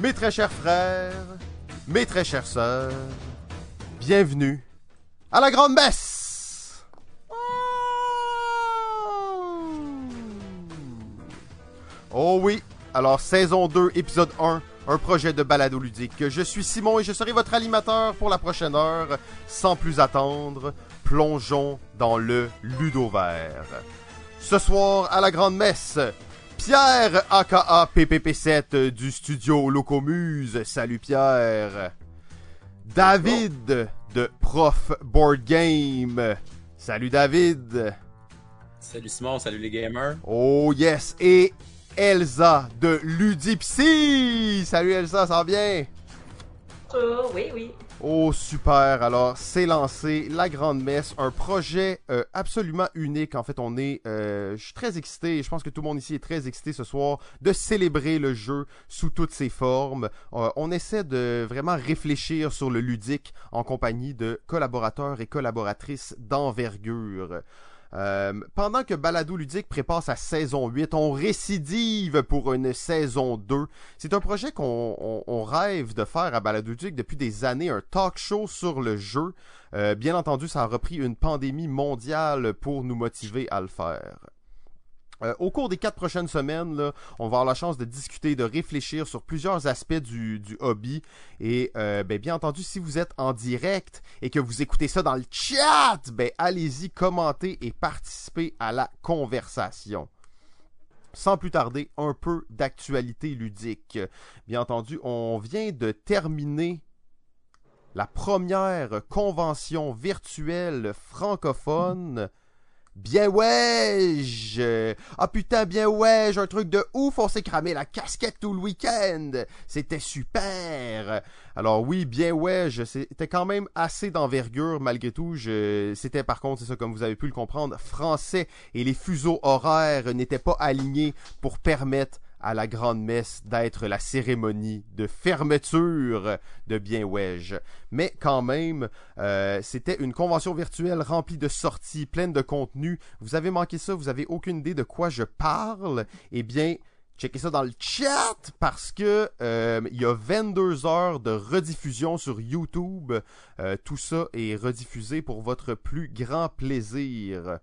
Mes très chers frères, mes très chères sœurs, bienvenue à la grande messe. Oh oui, alors saison 2, épisode 1, un projet de balado ludique. Je suis Simon et je serai votre animateur pour la prochaine heure. Sans plus attendre, plongeons dans le Ludovert. Ce soir, à la grande messe, Pierre aka PPP7 du studio Locomuse. Salut Pierre. David de Prof Board Game. Salut David. Salut Simon, salut les gamers. Oh yes. Et Elsa de Ludipsy. Salut Elsa, ça va bien? Oui, oui. Oh super, alors c'est lancé la grande messe, un projet euh, absolument unique. En fait, on est, euh, très excité, je pense que tout le monde ici est très excité ce soir de célébrer le jeu sous toutes ses formes. Euh, on essaie de vraiment réfléchir sur le ludique en compagnie de collaborateurs et collaboratrices d'envergure. Euh, pendant que Balado Ludique prépare sa saison 8, on récidive pour une saison 2. C'est un projet qu'on on- on rêve de faire à Balado Ludique depuis des années, un talk show sur le jeu. Euh, bien entendu, ça a repris une pandémie mondiale pour nous motiver à le faire. Euh, au cours des quatre prochaines semaines, on va avoir la chance de discuter, de réfléchir sur plusieurs aspects du, du hobby. Et euh, ben, bien entendu, si vous êtes en direct et que vous écoutez ça dans le chat, ben, allez-y, commentez et participez à la conversation. Sans plus tarder, un peu d'actualité ludique. Bien entendu, on vient de terminer la première convention virtuelle francophone Bien ouais! Ah putain, bien ouais, un truc de ouf, on s'est cramé la casquette tout le week-end. C'était super. Alors oui, bien ouais, c'était quand même assez d'envergure malgré tout. C'était par contre, c'est ça comme vous avez pu le comprendre, français et les fuseaux horaires n'étaient pas alignés pour permettre à la grande messe d'être la cérémonie de fermeture de Bien Wedge. Mais quand même, euh, c'était une convention virtuelle remplie de sorties, pleine de contenu. Vous avez manqué ça, vous avez aucune idée de quoi je parle? Eh bien, checkez ça dans le chat parce que euh, il y a 22 heures de rediffusion sur YouTube. Euh, tout ça est rediffusé pour votre plus grand plaisir.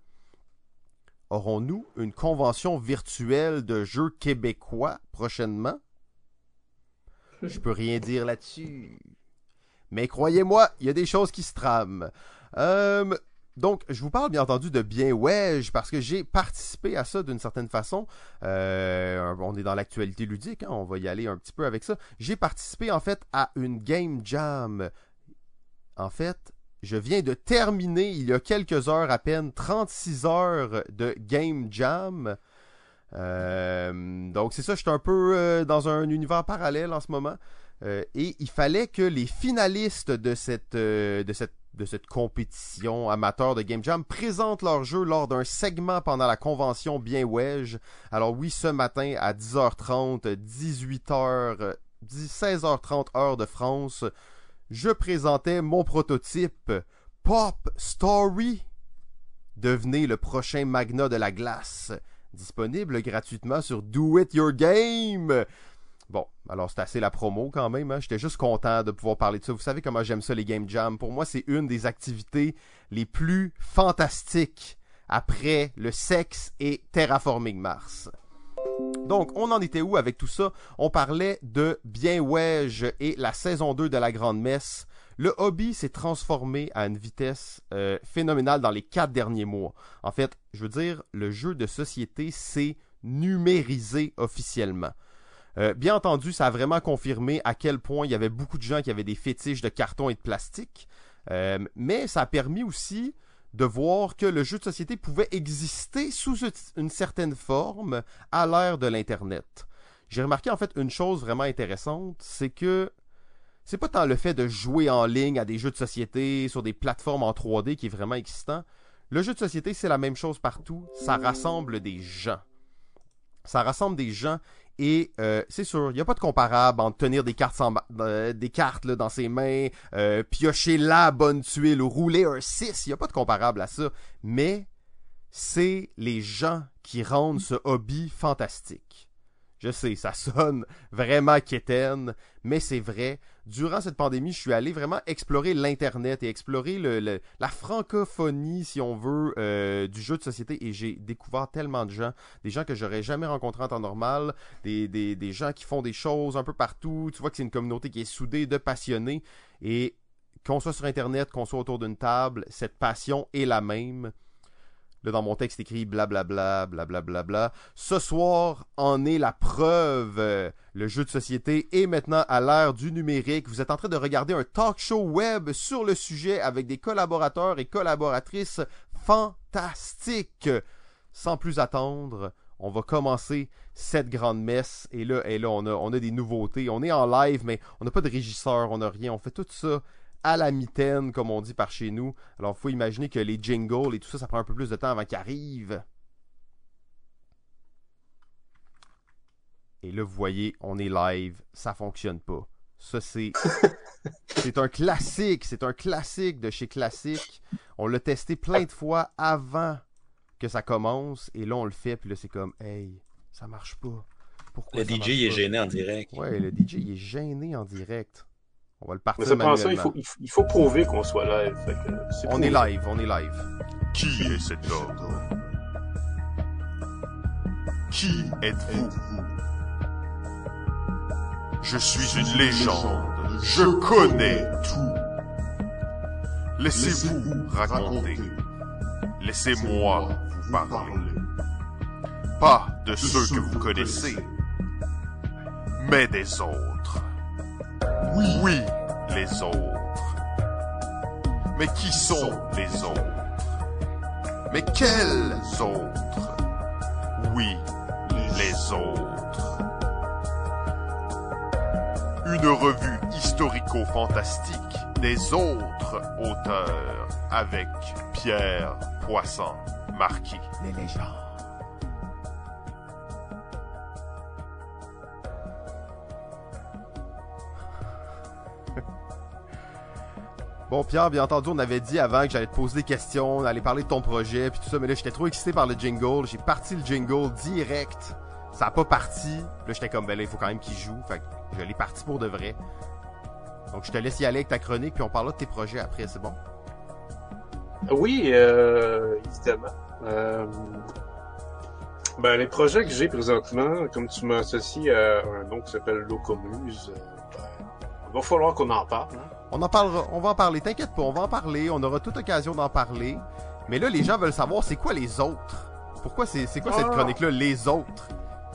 Aurons-nous une convention virtuelle de jeux québécois prochainement? Je peux rien dire là-dessus. Mais croyez-moi, il y a des choses qui se trament. Euh, donc, je vous parle bien entendu de Bien Wedge parce que j'ai participé à ça d'une certaine façon. Euh, on est dans l'actualité ludique, hein, on va y aller un petit peu avec ça. J'ai participé en fait à une Game Jam. En fait, je viens de terminer il y a quelques heures à peine 36 heures de Game Jam. Euh, donc c'est ça, je suis un peu euh, dans un univers parallèle en ce moment. Euh, et il fallait que les finalistes de cette, de cette, de cette compétition amateur de Game Jam présentent leur jeu lors d'un segment pendant la convention Bien Wedge. Alors oui, ce matin à 10h30, 18h, 16h30 heure de France, je présentais mon prototype Pop Story. Devenez le prochain Magna de la glace. Disponible gratuitement sur Do It Your Game. Bon, alors c'est assez la promo quand même. Hein? J'étais juste content de pouvoir parler de ça. Vous savez comment j'aime ça, les Game Jam. Pour moi, c'est une des activités les plus fantastiques après le sexe et Terraforming Mars. Donc, on en était où avec tout ça? On parlait de Bien Wedge et la saison 2 de la Grande Messe. Le hobby s'est transformé à une vitesse euh, phénoménale dans les quatre derniers mois. En fait, je veux dire, le jeu de société s'est numérisé officiellement. Euh, bien entendu, ça a vraiment confirmé à quel point il y avait beaucoup de gens qui avaient des fétiches de carton et de plastique. Euh, mais ça a permis aussi de voir que le jeu de société pouvait exister sous une certaine forme à l'ère de l'Internet. J'ai remarqué en fait une chose vraiment intéressante, c'est que c'est pas tant le fait de jouer en ligne à des jeux de société sur des plateformes en 3D qui est vraiment excitant. Le jeu de société, c'est la même chose partout. Ça rassemble des gens. Ça rassemble des gens et euh, c'est sûr, il n'y a pas de comparable entre tenir des cartes, euh, des cartes là, dans ses mains, euh, piocher la bonne tuile ou rouler un 6. Il n'y a pas de comparable à ça. Mais c'est les gens qui rendent ce hobby fantastique. Je sais, ça sonne vraiment quétaine, mais c'est vrai. Durant cette pandémie, je suis allé vraiment explorer l'Internet et explorer la francophonie, si on veut, euh, du jeu de société. Et j'ai découvert tellement de gens, des gens que j'aurais jamais rencontrés en temps normal, des gens qui font des choses un peu partout. Tu vois que c'est une communauté qui est soudée de passionnés. Et qu'on soit sur Internet, qu'on soit autour d'une table, cette passion est la même. Là, dans mon texte écrit blablabla, blablabla. Bla, Ce soir en est la preuve. Le jeu de société est maintenant à l'ère du numérique. Vous êtes en train de regarder un talk show web sur le sujet avec des collaborateurs et collaboratrices fantastiques. Sans plus attendre, on va commencer cette grande messe. Et là, et là on, on a des nouveautés. On est en live, mais on n'a pas de régisseur, on n'a rien. On fait tout ça à la mitaine, comme on dit par chez nous. Alors, il faut imaginer que les jingles et tout ça, ça prend un peu plus de temps avant qu'ils arrivent. Et là, vous voyez, on est live, ça fonctionne pas. Ça, c'est. c'est un classique, c'est un classique de chez Classique. On l'a testé plein de fois avant que ça commence, et là, on le fait, puis là, c'est comme, hey, ça marche pas. Pourquoi le DJ est gêné en direct. Ouais, le DJ il est gêné en direct. On va le partir Mais ça ça, il faut, il faut prouver qu'on soit live. on est live, on est live. Qui est cet homme Qui êtes-vous? Je suis une légende. Je connais tout. Laissez-vous raconter. Laissez-moi vous parler. Pas de ceux que vous connaissez, mais des autres. Oui, les autres. Mais qui sont les autres? Mais quels autres? Oui, les autres. Une revue historico-fantastique des autres auteurs avec Pierre Poisson Marquis. Les légendes. Bon, Pierre, bien entendu, on avait dit avant que j'allais te poser des questions, on allait parler de ton projet, puis tout ça, mais là, j'étais trop excité par le jingle. J'ai parti le jingle direct. Ça a pas parti. Là, j'étais comme, ben là, il faut quand même qu'il joue. Fait que je l'ai parti pour de vrai. Donc, je te laisse y aller avec ta chronique, puis on parlera de tes projets après, c'est bon? Oui, euh, évidemment. Euh, ben, les projets que j'ai présentement, comme tu m'as associé à un nom qui s'appelle Locomuse, euh, ben, il va falloir qu'on en parle. Hein? On en parlera, on va en parler, t'inquiète pas, on va en parler, on aura toute occasion d'en parler. Mais là, les gens veulent savoir c'est quoi les autres? Pourquoi c'est quoi cette ah. chronique-là, les autres?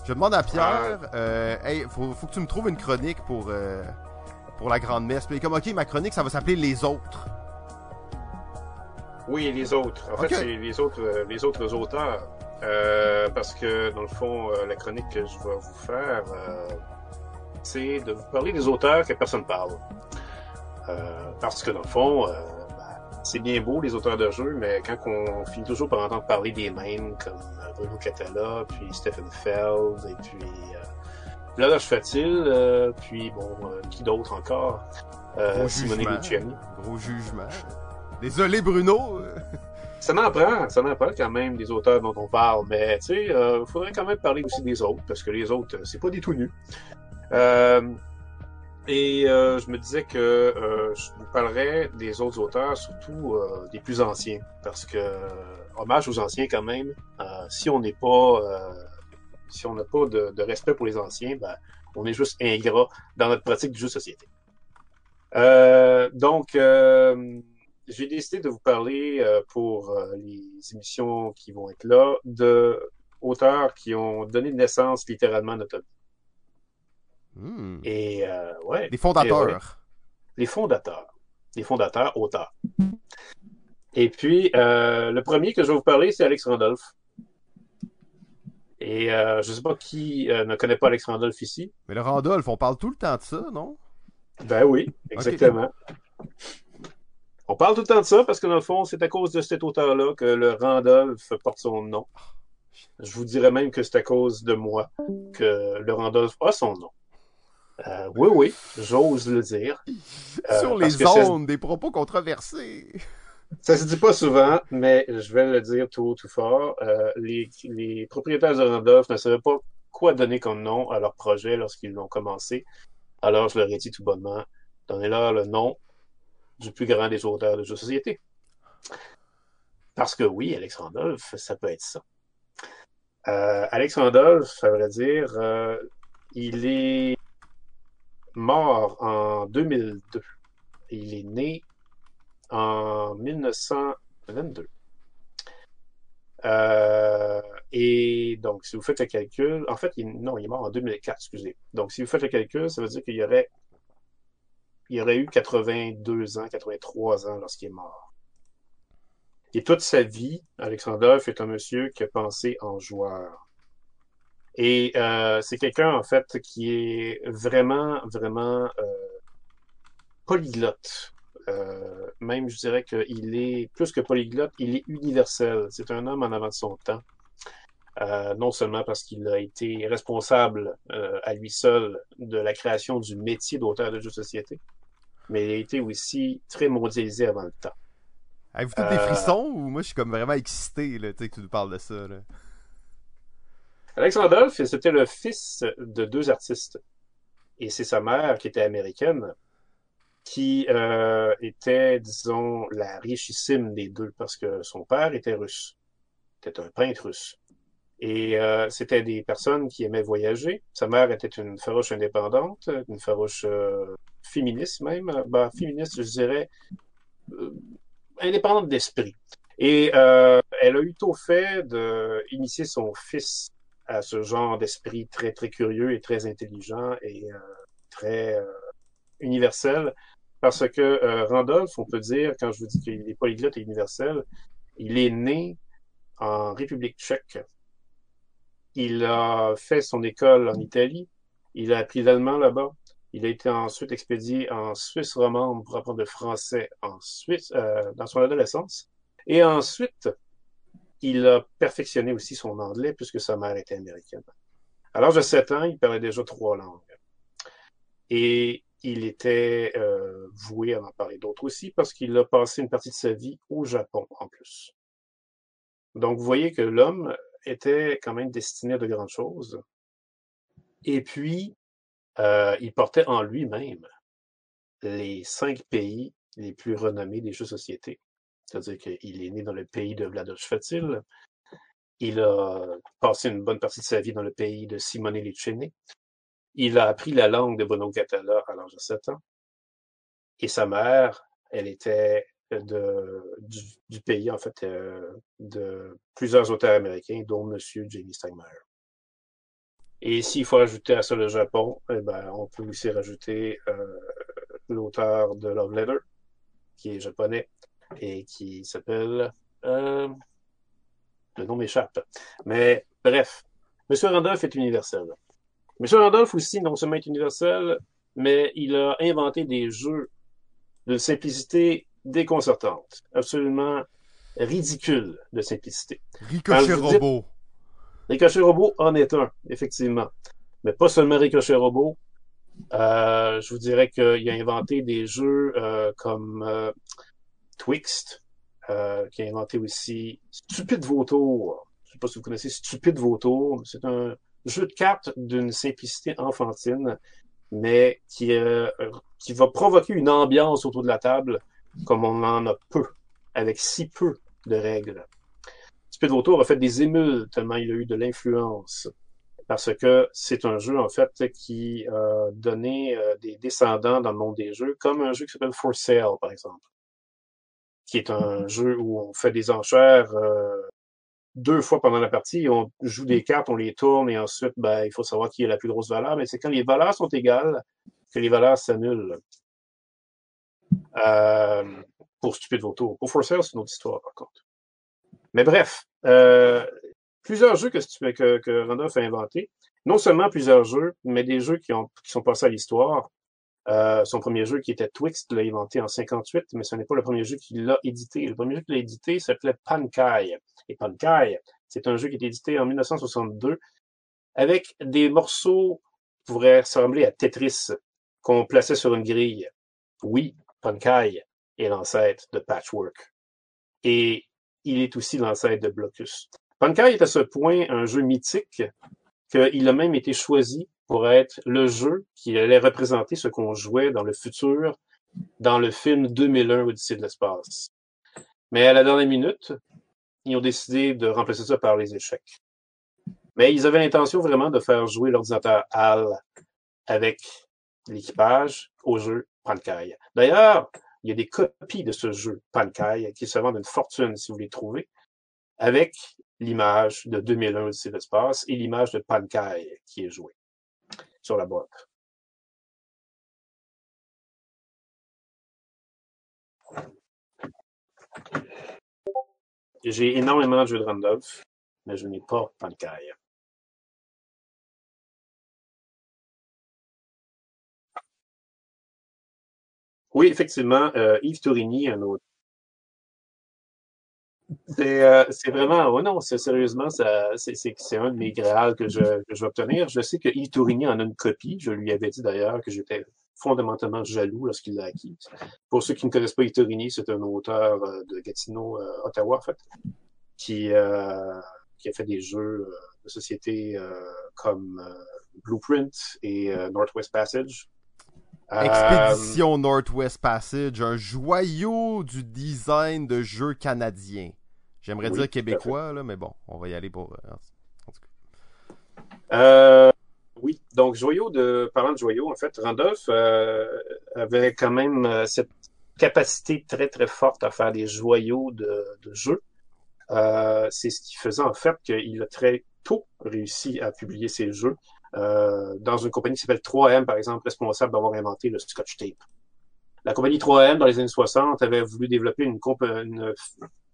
Je demande à Pierre, euh, hey, faut, faut, que tu me trouves une chronique pour euh, pour la grande messe. Puis comme ok, ma chronique, ça va s'appeler les autres. Oui, les autres. En fait, c'est les autres, euh, les autres auteurs. Euh, parce que dans le fond, la chronique que je vais vous faire, c'est de vous parler des auteurs que personne parle. Euh, parce que dans le fond, euh, ben, c'est bien beau les auteurs de jeux, mais quand on finit toujours par entendre parler des mêmes comme euh, Bruno Catala, puis Stephen Feld, et puis euh, Fatil, puis bon, qui d'autre encore? Gros Simone Luciani. Gros jugement. Désolé Bruno. ça m'en prend, ça m'en prend quand même des auteurs dont on parle, mais tu sais, il faudrait quand même parler aussi des autres, parce que les autres, c'est pas des tout nus. Euh, et euh, je me disais que euh, je vous parlerais des autres auteurs, surtout euh, des plus anciens, parce que hommage aux anciens quand même. si on n'est pas, si on n'a pas de, respect pour les anciens, ben, on est juste ingrat dans notre pratique du jeu de société. donc, j'ai décidé de vous parler pour les émissions qui vont être là de auteurs qui ont donné naissance littéralement à notre vie. Hmm. Et euh, ouais. Les fondateurs. Les fondateurs. Les fondateurs, auteurs. Et puis, euh, le premier que je vais vous parler, c'est Alex Randolph. Et euh, je ne sais pas qui ne connaît pas Alex Randolph ici. Mais le Randolph, on parle tout le temps de ça, non? Ben oui, exactement. On parle tout le temps de ça parce que dans le fond, c'est à cause de cet auteur-là que le Randolph porte son nom. Je vous dirais même que c'est à cause de moi que le Randolph a son nom. Euh, oui, oui, j'ose le dire. Euh, Sur les ondes, des propos controversés. Ça se dit pas souvent, mais je vais le dire tout haut, tout fort. Euh, les, propriétaires de Randolph ne savaient pas quoi donner comme nom à leur projet lorsqu'ils l'ont commencé. Alors, je leur ai dit tout bonnement, donnez-leur le nom du plus grand des auteurs de jeux de société. Parce que oui, Alex Randolph, ça peut être ça. Alex Randolph, ça veut dire, il est mort en 2002. Il est né en 1922. Euh, et donc, si vous faites le calcul, en fait, non, il est mort en 2004, excusez. Donc, si vous faites le calcul, ça veut dire qu'il y aurait, il y aurait eu 82 ans, 83 ans lorsqu'il est mort. Et toute sa vie, Alexandre est un monsieur qui a pensé en joueur. Et euh, c'est quelqu'un, en fait, qui est vraiment, vraiment euh, polyglotte. Euh, même, je dirais qu'il est plus que polyglotte, il est universel. C'est un homme en avant de son temps. Euh, non seulement parce qu'il a été responsable euh, à lui seul de la création du métier d'auteur de jeux de société, mais il a été aussi très mondialisé avant le temps. Avez-vous tous des frissons? Ou moi je suis comme vraiment excité là, que tu nous parles de ça? Là. Alexandre c'était le fils de deux artistes. Et c'est sa mère, qui était américaine, qui euh, était, disons, la richissime des deux, parce que son père était russe. Était un peintre russe. Et euh, c'était des personnes qui aimaient voyager. Sa mère était une farouche indépendante, une farouche euh, féministe même. Bah, féministe, je dirais, indépendante d'esprit. Et elle a eu tôt fait d'initier son fils à ce genre d'esprit très, très curieux et très intelligent et très universel parce que euh, Randolph, on peut dire, quand je vous dis qu'il est polyglotte et universel, il est né en République tchèque. Il a fait son école en Italie. Il a appris l'allemand là-bas. Il a été ensuite expédié en Suisse romande pour apprendre le français en Suisse euh, dans son adolescence. Et ensuite, il a perfectionné aussi son anglais puisque sa mère était américaine. À l'âge de 7 ans, il parlait déjà trois langues. Et il était euh, voué à en parler d'autres aussi parce qu'il a passé une partie de sa vie au Japon en plus. Donc vous voyez que l'homme était quand même destiné à de grandes choses. Et puis, euh, il portait en lui-même les cinq pays les plus renommés des jeux de société. C'est-à-dire qu'il est né dans le pays de Vlados Fatil. Il a passé une bonne partie de sa vie dans le pays de Simone Licene. Il a appris la langue de Bono Catala à l'âge de 7 ans. Et sa mère, elle était de, du, pays, en fait, euh, de plusieurs auteurs américains, dont M. Jamie Steinmeier. Et s'il faut rajouter à ça le Japon, eh ben, on peut aussi rajouter euh, l'auteur de Love Letter, qui est japonais et qui s'appelle... Euh, le nom m'échappe. Mais bref, M. Randolph est universel. M. Randolph aussi, non seulement est universel, mais il a inventé des jeux de simplicité déconcertante, absolument ridicule de simplicité. Ricochet Robot. Ricochet Robot en est un, effectivement. Mais pas seulement Ricochet Robot. Euh, je vous dirais qu'il a inventé des jeux euh, comme euh, Twixt, qui a inventé aussi Stupide Vautour. Je ne sais pas si vous connaissez Stupide Vautour. C'est un jeu de cartes d'une simplicité enfantine, mais qui, euh, qui va provoquer une ambiance autour de la table comme on en a peu, avec si peu de règles. Speed Vautour a fait des émules tellement il a eu de l'influence. Parce que c'est un jeu, en fait, qui a donné euh, des descendants dans le monde des jeux, comme un jeu qui s'appelle For Sale, par exemple. Qui est un jeu où on fait des enchères euh, deux fois pendant la partie, on joue des cartes, on les tourne et ensuite, ben, il faut savoir qui a la plus grosse valeur. Mais c'est quand les valeurs sont égales que les valeurs s'annulent. Euh, pour Stupid Voto. Pour For Sale, c'est une autre histoire, par contre. Mais bref, euh, plusieurs jeux que, que, que Randolph a inventés. Non seulement plusieurs jeux, mais des jeux qui, ont, qui sont passés à l'histoire. Euh, son premier jeu qui était Twixt l'a inventé en 58, mais ce n'est pas le premier jeu qu'il a édité. Le premier jeu qu'il a édité s'appelait Pankai. Et Pankai, c'est un jeu qui est édité en 1962 avec des morceaux qui pourraient ressembler à Tetris qu'on plaçait sur une grille. Oui, Pankai est l'ancêtre de Patchwork. Et il est aussi l'ancêtre de Blocus. Pankai est à ce point un jeu mythique qu'il a même été choisi pour être le jeu qui allait représenter ce qu'on jouait dans le futur dans le film 2001 Odyssée de l'espace. Mais à la dernière minute, ils ont décidé de remplacer ça par les échecs. Mais ils avaient l'intention vraiment de faire jouer l'ordinateur HAL avec l'équipage au jeu Pankai. D'ailleurs, il y a des copies de ce jeu Pankai qui se vendent une fortune si vous les trouvez, avec l'image de 2001 Odyssée de l'espace et l'image de Pankai qui est jouée sur la boîte. J'ai énormément de jeux de Randolph, mais je n'ai pas Pankai. Oui, effectivement, euh, Yves Tourigny, un autre. C'est euh, c'est vraiment, oh non, c'est sérieusement, c'est un de mes grâles que je, que je vais obtenir. Je sais que Yves Tourigny en a une copie. Je lui avais dit d'ailleurs que j'étais fondamentalement jaloux lorsqu'il l'a acquis. Pour ceux qui ne connaissent pas Yves Tourigny, c'est un auteur euh, de Gatineau, euh, Ottawa, en fait, qui, euh, qui a fait des jeux de société comme Blueprint et Northwest Passage. Expédition Northwest Passage, un joyau du design de jeu canadien. J'aimerais Oui, dire québécois, là, mais bon, on va y aller pour. euh, en tout cas. Euh, oui, donc joyau de parlant de joyau, en fait, Randolph euh, avait quand même euh, cette capacité très très forte à faire des joyaux de, de jeux. Euh, c'est ce qui faisait en fait qu'il a très tôt réussi à publier ses jeux euh, dans une compagnie qui s'appelle 3M, par exemple, responsable d'avoir inventé le Scotch Tape. La compagnie 3M, dans les années 60, avait voulu développer une, comp- une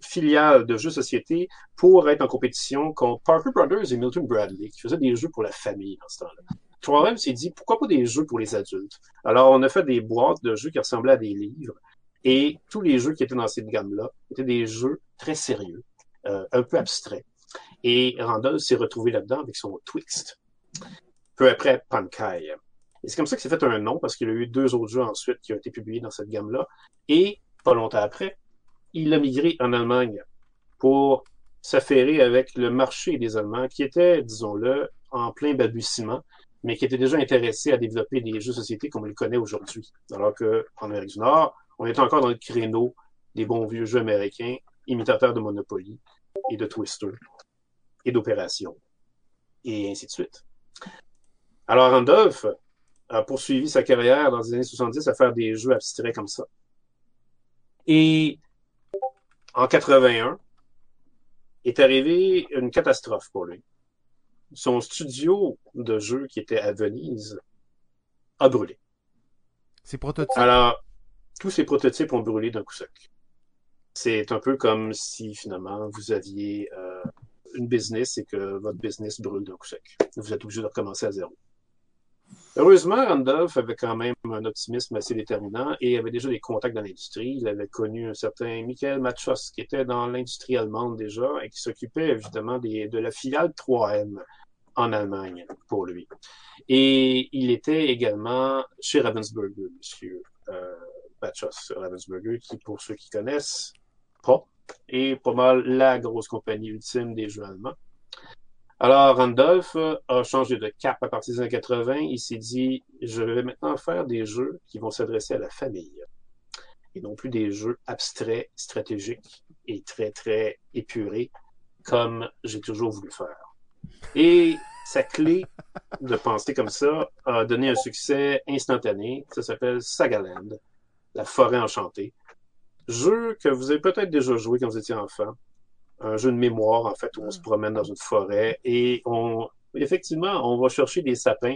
filiale de jeux société pour être en compétition contre Parker Brothers et Milton Bradley, qui faisaient des jeux pour la famille dans ce temps-là. 3M s'est dit, pourquoi pas des jeux pour les adultes? Alors, on a fait des boîtes de jeux qui ressemblaient à des livres, et tous les jeux qui étaient dans cette gamme-là étaient des jeux très sérieux, euh, un peu abstraits. Et Randall s'est retrouvé là-dedans avec son Twixt. Peu après, Pankai. Et c'est comme ça que s'est fait un nom, parce qu'il y a eu deux autres jeux ensuite qui ont été publiés dans cette gamme-là. Et, pas longtemps après, il a migré en Allemagne pour s'affairer avec le marché des Allemands qui était, disons-le, en plein balbutiement, mais qui était déjà intéressé à développer des jeux de société comme on les connaît aujourd'hui. Alors que en Amérique du Nord, on était encore dans le créneau des bons vieux jeux américains, imitateurs de Monopoly et de Twister et d'Opération, et ainsi de suite. Alors Randolph a poursuivi sa carrière dans les années 70 à faire des jeux abstraits comme ça. Et en 81, est arrivée une catastrophe pour lui. Son studio de jeux qui était à Venise a brûlé. C'est prototype. Alors, tous ces prototypes ont brûlé d'un coup sec. C'est un peu comme si finalement vous aviez euh, une business et que votre business brûle d'un coup sec. Vous êtes obligé de recommencer à zéro. Heureusement, Randolph avait quand même un optimisme assez déterminant et avait déjà des contacts dans l'industrie. Il avait connu un certain Michael Machos qui était dans l'industrie allemande déjà et qui s'occupait des, de la filiale 3M en Allemagne pour lui. Et il était également chez Ravensburger, monsieur euh, Machos Ravensburger, qui, pour ceux qui connaissent, pas, est pas mal la grosse compagnie ultime des jeux allemands. Alors, Randolph a changé de cap à partir des années 80. Il s'est dit, je vais maintenant faire des jeux qui vont s'adresser à la famille. Et non plus des jeux abstraits, stratégiques et très, très épurés, comme j'ai toujours voulu faire. Et sa clé de penser comme ça a donné un succès instantané. Ça s'appelle Sagaland, la forêt enchantée. Jeu que vous avez peut-être déjà joué quand vous étiez enfant un jeu de mémoire, en fait, où on se promène dans une forêt et on, effectivement, on va chercher des sapins.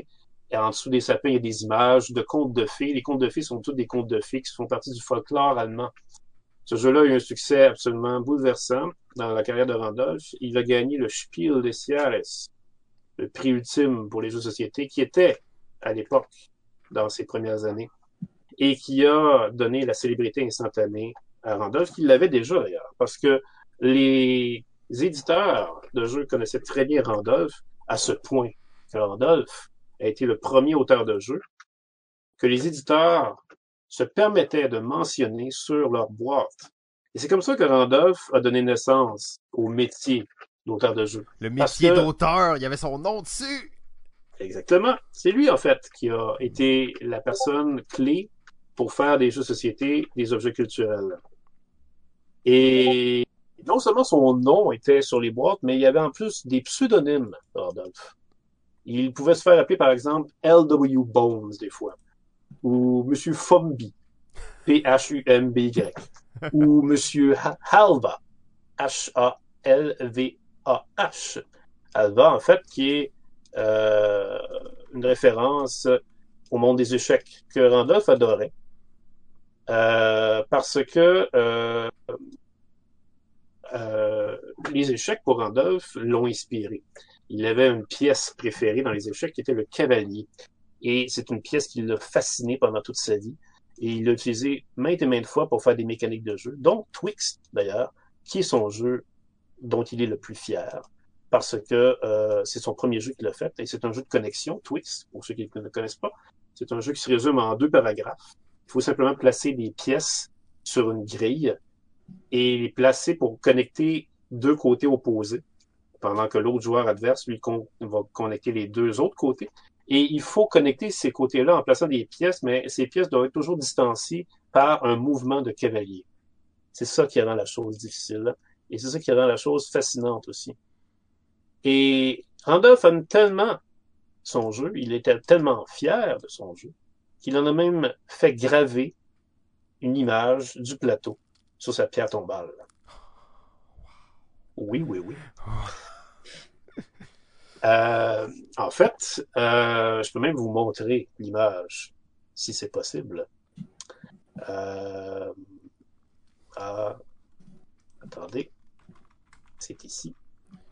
Et en dessous des sapins, il y a des images de contes de fées. Les contes de fées sont tous des contes de fées qui font partie du folklore allemand. Ce jeu-là a eu un succès absolument bouleversant dans la carrière de Randolph. Il a gagné le Spiel des Jahres, le prix ultime pour les jeux de société, qui était, à l'époque, dans ses premières années, et qui a donné la célébrité instantanée à Randolph, qui l'avait déjà d'ailleurs, parce que les éditeurs de jeux connaissaient très bien Randolph à ce point que Randolph a été le premier auteur de jeu que les éditeurs se permettaient de mentionner sur leur boîte. Et c'est comme ça que Randolph a donné naissance au métier d'auteur de jeu. Le métier que- d'auteur, il y avait son nom dessus. Exactement. C'est lui, en fait, qui a été la personne clé pour faire des jeux de société, des objets culturels. Et non seulement son nom était sur les boîtes, mais il y avait en plus des pseudonymes, Rodolphe. Il pouvait se faire appeler, par exemple, L.W. Bones, des fois. Ou Monsieur Fumby. P-H-U-M-B-Y. ou Monsieur Halva. H-A-L-V-A-H. Halva, en fait, qui est euh, une référence au monde des échecs que Randolph adorait. Euh, parce que euh, euh, les échecs pour Randolph l'ont inspiré. Il avait une pièce préférée dans les échecs qui était le cavalier. Et c'est une pièce qui l'a fasciné pendant toute sa vie. Et il l'a utilisé maintes et maintes fois pour faire des mécaniques de jeu, dont Twix, d'ailleurs, qui est son jeu dont il est le plus fier. Parce que euh, c'est son premier jeu qu'il a fait. Et c'est un jeu de connexion, Twix, pour ceux qui ne le connaissent pas. C'est un jeu qui se résume en deux paragraphes. Il faut simplement placer des pièces sur une grille et les placer pour connecter deux côtés opposés, pendant que l'autre joueur adverse, lui, va connecter les deux autres côtés. Et il faut connecter ces côtés-là en plaçant des pièces, mais ces pièces doivent être toujours distanciées par un mouvement de cavalier. C'est ça qui rend la chose difficile. Et c'est ça qui rend la chose fascinante aussi. Et Randolph aime tellement son jeu, il était tellement fier de son jeu, qu'il en a même fait graver une image du plateau sur sa pierre tombale. Oui, oui, oui. Euh, en fait, euh, je peux même vous montrer l'image, si c'est possible. Euh, ah, attendez, c'est ici.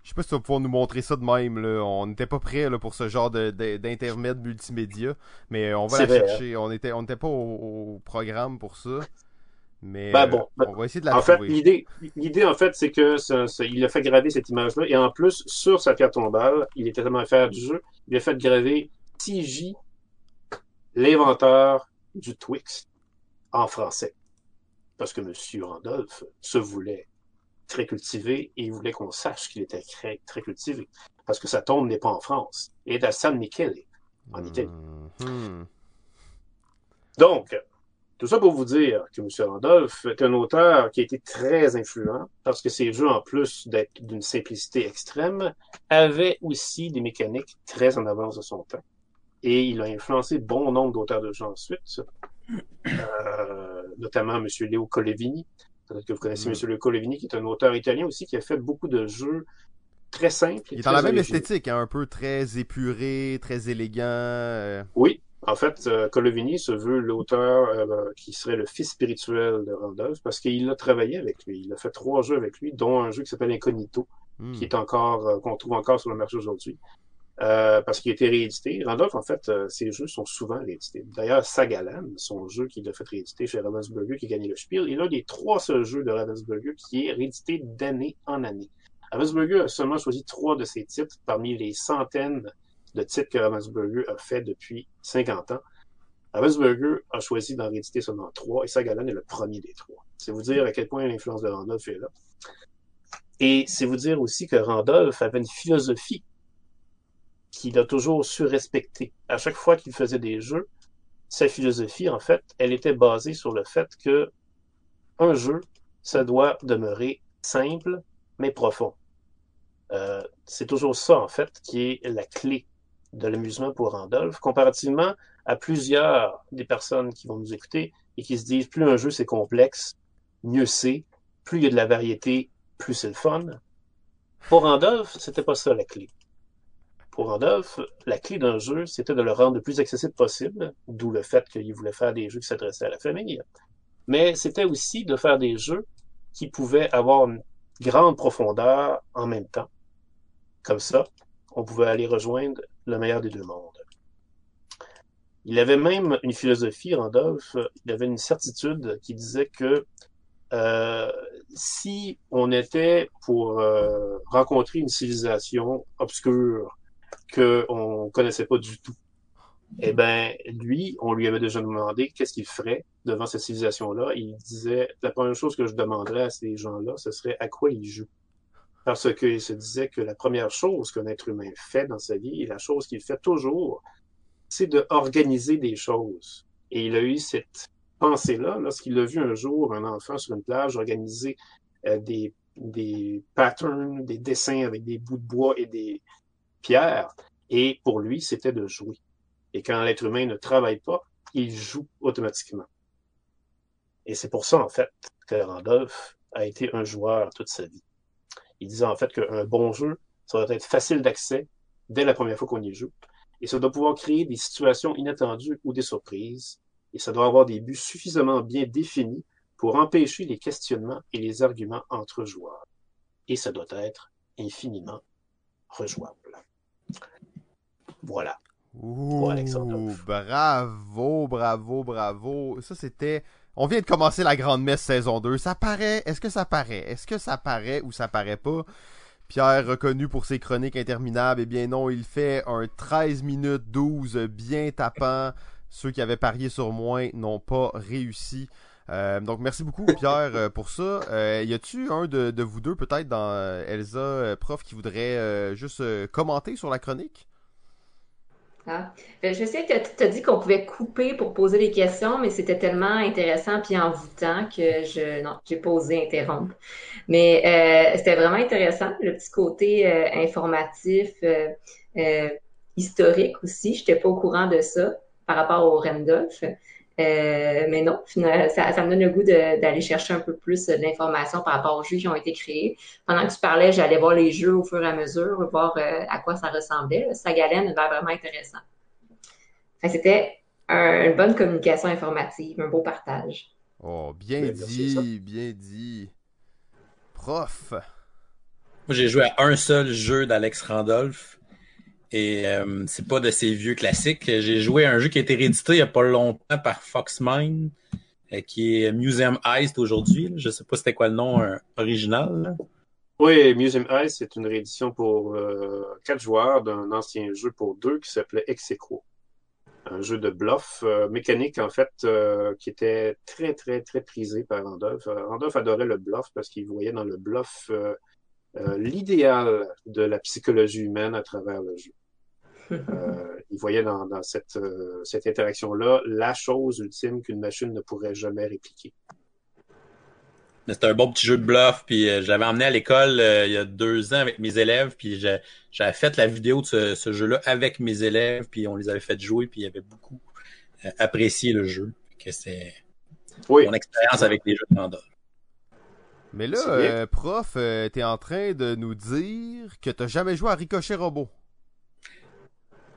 Je sais pas si tu vas pouvoir nous montrer ça de même. Là. On n'était pas prêt pour ce genre d'intermède multimédia, mais on va la chercher. On n'était on était pas au, programme pour ça. Mais ben bon, on va essayer de la en Fait, l'idée, l'idée, en fait, c'est que il a fait graver cette image-là. Et en plus, sur sa pierre tombale, il était tellement fier du jeu, il a fait graver TJ, l'inventeur du Twix, en français. Parce que M. Randolph se voulait très cultivé et il voulait qu'on sache qu'il était très, très cultivé. Parce que sa tombe n'est pas en France. Il est à San Michele, en Italie. Mm-hmm. Donc, tout ça pour vous dire que M. Randolph est un auteur qui a été très influent parce que ses jeux, en plus d'être d'une simplicité extrême, avaient aussi des mécaniques très en avance de son temps. Et il a influencé bon nombre d'auteurs de jeux ensuite, euh, notamment M. Leo Colevini, Peut-être que vous connaissez mm. M. Le Colevini, qui est un auteur italien aussi, qui a fait beaucoup de jeux très simples. Il est dans la même esthétique, hein, un peu très épuré, très élégant. Euh. Oui, en fait, euh, Colovini se veut l'auteur euh, qui serait le fils spirituel de Randolph parce qu'il a travaillé avec lui. Il a fait trois jeux avec lui, dont un jeu qui s'appelle Incognito, mm. qui est encore qu'on trouve encore sur le marché aujourd'hui. Euh, parce qu'il a été réédité. Randolph, en fait, euh, ses jeux sont souvent réédités. D'ailleurs, Sagalan, son jeu qu'il a fait rééditer chez Ravensburger, qui a gagné le Spiel, est l'un des trois seuls jeux de Ravensburger qui est réédité d'année en année. Ravensburger a seulement choisi trois de ses titres parmi les centaines de titres que Ravensburger a fait depuis 50 ans. Ravensburger a choisi d'en rééditer seulement trois et Sagalan est le premier des trois. C'est vous dire à quel point l'influence de Randolph est là. Et c'est vous dire aussi que Randolph avait une philosophie qu'il a toujours su respecter. À chaque fois qu'il faisait des jeux, sa philosophie, en fait, elle était basée sur le fait que un jeu, ça doit demeurer simple, mais profond. Euh, c'est toujours ça, en fait, qui est la clé de l'amusement pour Randolph, comparativement à plusieurs des personnes qui vont nous écouter et qui se disent plus un jeu c'est complexe, mieux c'est, plus il y a de la variété, plus c'est le fun. Pour Randolph, c'était pas ça la clé. Pour Randolph, la clé d'un jeu, c'était de le rendre le plus accessible possible, d'où le fait qu'il voulait faire des jeux qui s'adressaient à la famille. Mais c'était aussi de faire des jeux qui pouvaient avoir une grande profondeur en même temps. Comme ça, on pouvait aller rejoindre le meilleur des deux mondes. Il avait même une philosophie, Randolph, il avait une certitude qui disait que euh, si on était pour euh, rencontrer une civilisation obscure qu'on connaissait pas du tout. Eh ben, lui, on lui avait déjà demandé qu'est-ce qu'il ferait devant cette civilisation-là. Il disait, la première chose que je demanderais à ces gens-là, ce serait à quoi ils jouent. Parce qu'il se disait que la première chose qu'un être humain fait dans sa vie, et la chose qu'il fait toujours, c'est de organiser des choses. Et il a eu cette pensée-là lorsqu'il a vu un jour un enfant sur une plage organiser euh, des, des patterns, des dessins avec des bouts de bois et des pierres. Et pour lui, c'était de jouer. Et quand l'être humain ne travaille pas, il joue automatiquement. Et c'est pour ça, en fait, que Randolph a été un joueur toute sa vie. Il disait en fait qu'un bon jeu, ça doit être facile d'accès dès la première fois qu'on y joue. Et ça doit pouvoir créer des situations inattendues ou des surprises. Et ça doit avoir des buts suffisamment bien définis pour empêcher les questionnements et les arguments entre joueurs. Et ça doit être infiniment rejouable. Voilà. Ouh, bravo, bravo, bravo. Ça, c'était on vient de commencer la Grande Messe saison 2. Ça paraît. Est-ce que ça paraît? Est-ce que ça paraît ou ça paraît pas? Pierre, reconnu pour ses chroniques interminables, eh bien non, il fait un 13 minutes 12 bien tapant. Ceux qui avaient parié sur moi n'ont pas réussi. Euh, donc merci beaucoup Pierre euh, pour ça. Euh, y a-tu un de, vous deux peut-être dans Elsa prof qui voudrait juste commenter sur la chronique? Ah. Euh, je sais que tu as dit qu'on pouvait couper pour poser des questions, mais c'était tellement intéressant puis envoûtant que je non, j'ai pas osé interrompre. Mais euh, c'était vraiment intéressant, le petit côté euh, informatif, historique aussi. Je n'étais pas au courant de ça par rapport au Randolph. Euh, mais non, ça, ça, me donne le goût d'aller chercher un peu plus d'informations par rapport aux jeux qui ont été créés. Pendant que tu parlais, j'allais voir les jeux au fur et à mesure, voir euh, à quoi ça ressemblait. Sagalène avait vraiment intéressant. C'était une bonne communication informative, un beau partage. Oh, bien dit, bien dit. Prof. Moi, j'ai joué à un seul jeu d'Alex Randolph. Et euh, c'est pas de ces vieux classiques. J'ai joué à un jeu qui a été réédité il y a pas longtemps par Foxmine, euh, qui est Museum Heist aujourd'hui. Je sais pas c'était quoi le nom euh, original. Oui, Museum Heist, c'est une réédition pour quatre joueurs d'un ancien jeu pour deux qui s'appelait Exequo. Un jeu de bluff mécanique, en fait, qui était très, très, très prisé par Randolph. Randolph adorait le bluff parce qu'il voyait dans le bluff l'idéal de la psychologie humaine à travers le jeu. Euh, il voyait dans, cette, euh, cette interaction-là la chose ultime qu'une machine ne pourrait jamais répliquer. C'était un bon petit jeu de bluff, puis euh, j'avais emmené à l'école il y a deux ans avec mes élèves, puis j'avais fait la vidéo de ce, jeu-là avec mes élèves, puis on les avait fait jouer, puis ils avaient beaucoup apprécié le jeu. Que c'est mon expérience avec les jeux de Pandore. Mais là, prof, t'es en train de nous dire que t'as jamais joué à Ricochet Robot.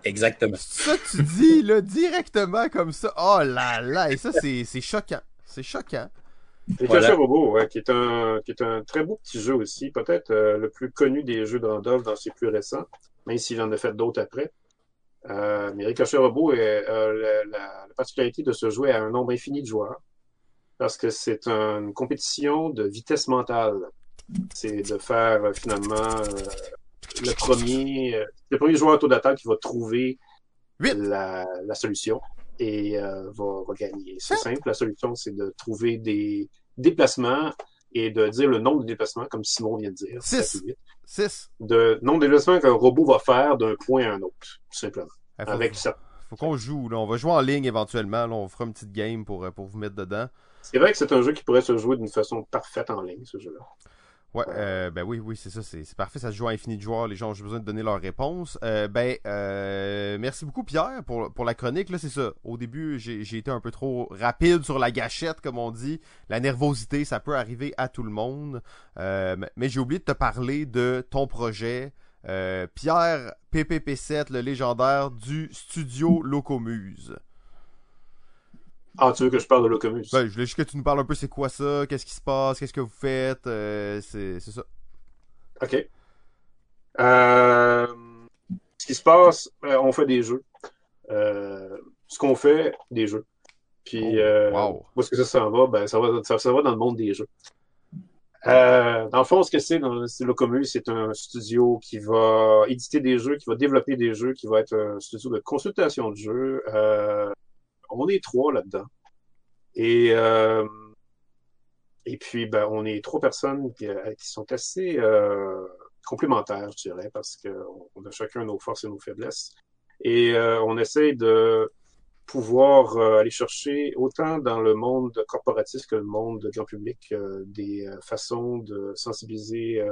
Exactement. Ça, tu dis, là, directement comme ça. Oh là là, et ça, c'est choquant. C'est choquant. C'est voilà. Robot, qui, est un, qui est un très beau petit jeu aussi. Peut-être euh, le plus connu des jeux de Randolph dans ses plus récents, même s'il en a fait d'autres après. Euh, mais Ricochet Robot a la, la, particularité de se jouer à un nombre infini de joueurs parce que c'est une compétition de vitesse mentale. C'est de faire finalement euh, le premier, euh, le premier joueur autour de la table qui va trouver la, la, solution et euh, va, va, gagner. C'est simple. La solution, c'est de trouver des déplacements et de dire le nombre de déplacements, comme Simon vient de dire. 6. 6. De nombre de déplacements qu'un robot va faire d'un point à un autre, tout simplement. faut, avec ça. Faut qu'on joue. Là. On va jouer en ligne éventuellement. Là. On fera une petite game pour, euh, pour vous mettre dedans. C'est vrai que c'est un jeu qui pourrait se jouer d'une façon parfaite en ligne, ce jeu-là. Ouais, euh, ben oui, oui, c'est ça, c'est parfait, ça se joue à infini de joueurs, les gens ont besoin de donner leur réponse. Euh, ben, euh, merci beaucoup Pierre pour, pour la chronique, là, c'est ça. Au début, j'ai été un peu trop rapide sur la gâchette, comme on dit. La nervosité, ça peut arriver à tout le monde. mais j'ai oublié de te parler de ton projet. Pierre PPP7, le légendaire du studio Locomuse. Ah, tu veux que je parle de Locomus? Ben, je voulais juste que tu nous parles un peu c'est quoi ça, qu'est-ce qui se passe, qu'est-ce que vous faites, euh, c'est ça. OK. Euh, ce qui se passe, euh, on fait des jeux. ce qu'on fait, des jeux. Puis, oh, où est-ce que ça s'en va? Ben, ça va, ça, va dans le monde des jeux. dans le fond, ce que c'est le Locomus, c'est un studio qui va éditer des jeux, qui va développer des jeux, qui va être un studio de consultation de jeux. Euh, on est trois là-dedans. Et, euh, et puis, ben, on est trois personnes qui, euh, sont assez, euh, complémentaires, je dirais, parce qu'on on a chacun nos forces et nos faiblesses. Et on essaie de pouvoir aller chercher autant dans le monde corporatiste que le monde grand public des façons de sensibiliser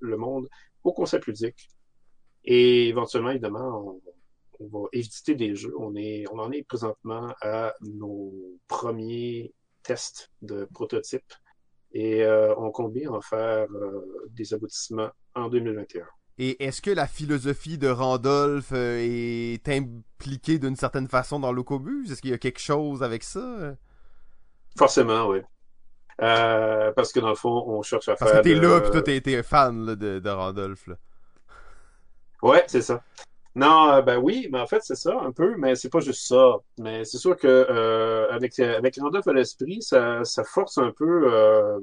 le monde au concept ludique. Et éventuellement, évidemment, on, on, va éviter des jeux. On, est, on en est présentement à nos premiers tests de prototypes et euh, on compte bien en faire euh, des aboutissements en 2021. Et est-ce que la philosophie de Randolph euh, est impliquée d'une certaine façon dans l'Ocobus? Est-ce qu'il y a quelque chose avec ça? Forcément, oui. parce que dans le fond, on cherche à faire. Parce que t'es là, puis toi, t'es fan de, de, Randolph. Là. Ouais, c'est ça. Non, euh, ben oui, mais en fait, c'est ça, un peu, mais c'est pas juste ça. Mais c'est sûr que euh, avec, avec Randolph à l'esprit, ça, ça force un peu euh,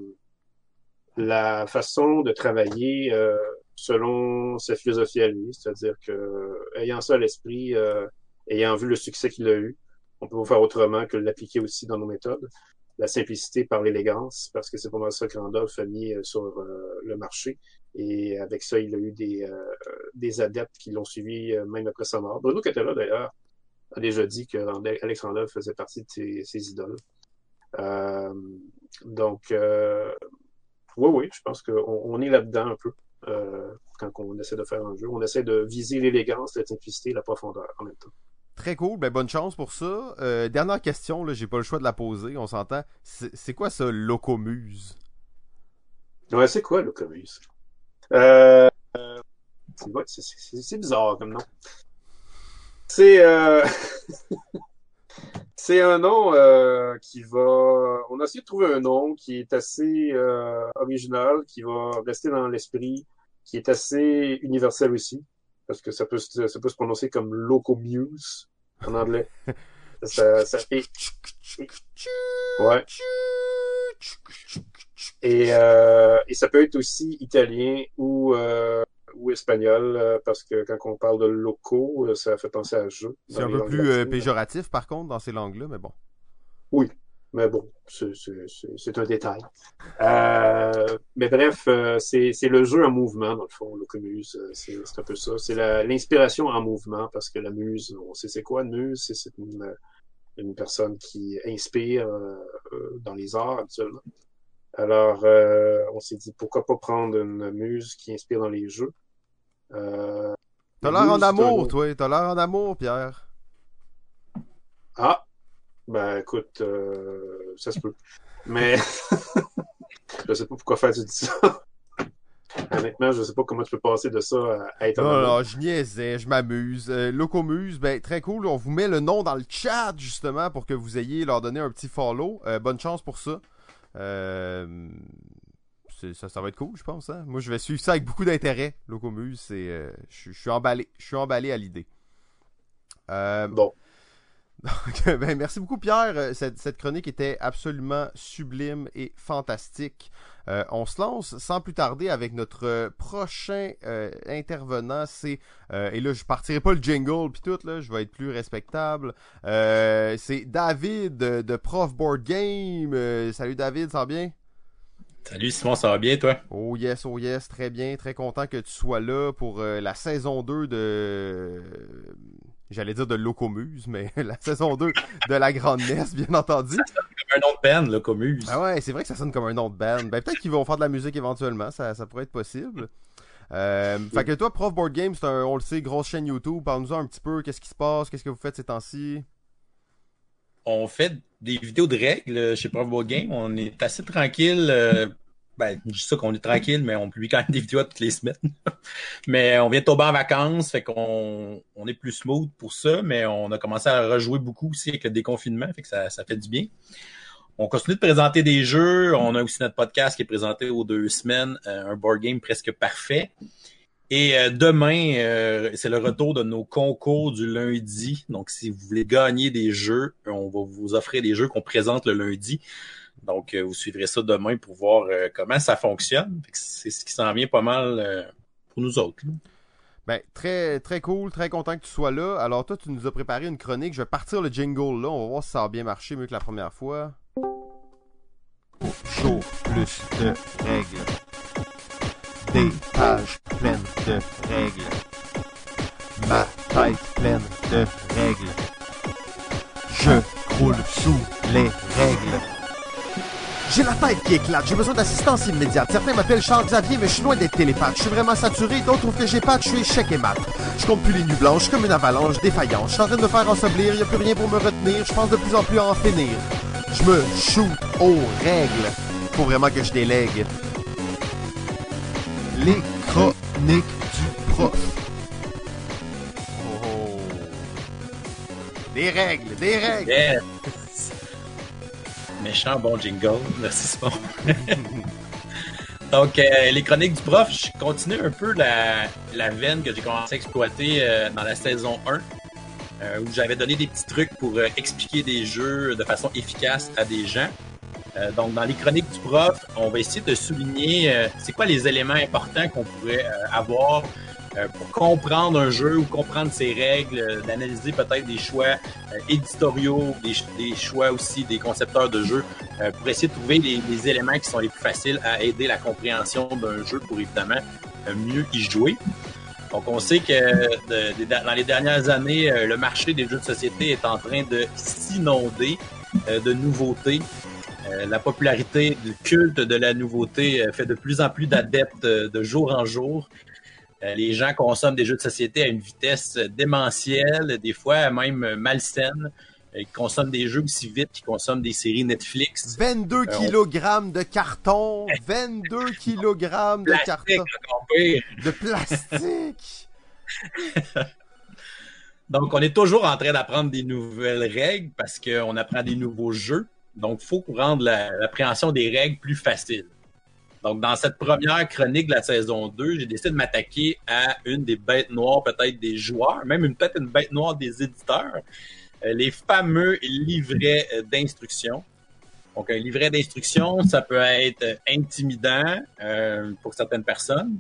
la façon de travailler euh, selon sa philosophie à lui. C'est-à-dire que ayant ça à l'esprit, ayant vu le succès qu'il a eu, on peut pas faire autrement que l'appliquer aussi dans nos méthodes. La simplicité par l'élégance, parce que c'est pas mal ça que Randolph a mis sur le marché. Et avec ça, il a eu des, euh, des adeptes qui l'ont suivi euh, même après sa mort. Bruno Catella, d'ailleurs, a déjà dit que Alexandre faisait partie de ses, idoles. Euh, donc, oui, oui, je pense qu'on on est là-dedans un peu quand on essaie de faire un jeu. On essaie de viser l'élégance, la simplicité la profondeur en même temps. Très cool, ben bonne chance pour ça. dernière question, là, j'ai pas le choix de la poser, on s'entend. C'est quoi ça, Locomuse? Ouais, c'est quoi Locomuse? Euh, c'est bizarre comme nom. C'est euh, c'est un nom euh, qui va. On a essayé de trouver un nom qui est assez euh, original, qui va rester dans l'esprit, qui est assez universel aussi, parce que ça peut ça peut se prononcer comme locomuse en anglais. ça, ça fait... Ouais. Et, euh, et ça peut être aussi italien ou, euh, ou espagnol, euh, parce que quand on parle de locaux, euh, ça fait penser à jeu. C'est un peu plus péjoratif, par contre, dans ces langues-là, mais bon. Oui, mais bon, c'est un détail. Euh, mais bref, c'est le jeu en mouvement, dans le fond, Locomuse. C'est un peu ça. C'est l'inspiration en mouvement, parce que la muse, on sait c'est quoi une muse? C'est une, une, personne qui inspire dans les arts, habituellement. Alors, euh, on s'est dit pourquoi pas prendre une muse qui inspire dans les jeux. Euh, T'as l'air en amour, toi. T'as l'air en amour, Pierre. Ah, ben écoute, euh, ça se peut. Mais je sais pas pourquoi faire du ça. Honnêtement, je sais pas comment tu peux passer de ça à, être Non, non, je niaisais, je m'amuse. Euh, Locomuse, ben très cool. On vous met le nom dans le chat justement pour que vous ayez leur donner un petit follow. Euh, bonne chance pour ça. Euh, ça, ça va être cool, je pense. Hein. Moi, je vais suivre ça avec beaucoup d'intérêt. Locomuse, euh, je, suis emballé. Je suis emballé à l'idée. Euh, bon. ben, merci beaucoup, Pierre. Cette, cette, chronique était absolument sublime et fantastique. Euh, on se lance sans plus tarder avec notre prochain euh, intervenant. C'est euh, et là je partirai pas le jingle puis tout là, je vais être plus respectable. c'est David de Prof Board Game. salut David, ça va bien? Salut Simon, ça va bien toi? Oh yes, oh yes, très bien, très content que tu sois là pour la saison 2 de j'allais dire de Locomuse, mais la saison 2 de la Grande Messe, bien entendu. Ça sonne comme un nom de band, Locomuse. Ah ouais, c'est vrai que ça sonne comme un nom de band. Ben, peut-être qu'ils vont faire de la musique éventuellement, ça, ça pourrait être possible. Euh, fait que toi, Prof Board Game, c'est un, on le sait, grosse chaîne YouTube. Parle-nous un petit peu, qu'est-ce qui se passe, qu'est-ce que vous faites ces temps-ci? On fait des vidéos de règles chez Prof Board Game. On est assez tranquille. Euh, ben, je ça qu'on est tranquille, mais on publie quand même des vidéos toutes les semaines. mais on vient de tomber en vacances, fait qu'on on est plus smooth pour ça, mais on a commencé à rejouer beaucoup aussi avec le déconfinement, fait que ça, ça fait du bien. On continue de présenter des jeux. On a aussi notre podcast qui est présenté aux deux semaines, euh, un board game presque parfait. Et euh, demain, euh, c'est le retour de nos concours du lundi. Donc, si vous voulez gagner des jeux, on va vous offrir des jeux qu'on présente le lundi. Donc, euh, vous suivrez ça demain pour voir euh, comment ça fonctionne. C'est ce qui s'en vient pas mal euh, pour nous autres. Ben, très, très cool, très content que tu sois là. Alors, toi, tu nous as préparé une chronique. Je vais partir le jingle là. On va voir si ça a bien marché mieux que la première fois. Chaud, plus de règles. Des pages pleines de règles. Ma tête pleine de règles. Je croule sous les règles. J'ai la tête qui éclate, j'ai besoin d'assistance immédiate. Certains m'appellent Charles Xavier, mais je suis loin d'être télépathe. Je suis vraiment saturé, d'autres trouvent que j'ai pas, je suis échec et mat. Je compte plus les nuits blanches, comme une avalanche défaillante. Je suis en train de me faire ensemblir, y a plus rien pour me retenir. Je pense de plus en plus à en finir. Je me shoot aux règles. Faut vraiment que je délègue. Les chroniques du prof. Oh. Des règles, des règles. Yeah. Méchant bon jingle. Merci Simon. Donc, euh, les chroniques du prof, je continue un peu la, la veine que j'ai commencé à exploiter euh, dans la saison 1, euh, où j'avais donné des petits trucs pour expliquer des jeux de façon efficace à des gens. Donc, dans les chroniques du prof, on va essayer de souligner c'est quoi les éléments importants qu'on pourrait avoir euh, pour comprendre un jeu ou comprendre ses règles, euh, d'analyser peut-être des choix euh, éditoriaux, des, des choix aussi des concepteurs de jeux, pour essayer de trouver les, les éléments qui sont les plus faciles à aider la compréhension d'un jeu pour évidemment mieux y jouer. Donc, on sait que de- dans les dernières années, le marché des jeux de société est en train de s'inonder de nouveautés. La popularité du culte de la nouveauté fait de plus en plus d'adeptes de jour en jour. Euh, les gens consomment des jeux de société à une vitesse euh, démentielle, des fois même euh, malsaine. Ils consomment des jeux aussi vite qu'ils consomment des séries Netflix. 22 Euh, on- kilogrammes de carton. 22 kilogrammes de carton. De plastique. Donc, on est toujours en train d'apprendre des nouvelles règles parce qu'on apprend des nouveaux jeux. Donc, il faut rendre la- l'appréhension des règles plus facile. Donc, dans cette première chronique de la saison 2, j'ai décidé de m'attaquer à une des bêtes noires, peut-être des joueurs, même peut-être une bête noire des éditeurs, euh, les fameux livrets euh, d'instructions. Donc, un livret d'instructions, ça peut être intimidant euh, pour certaines personnes.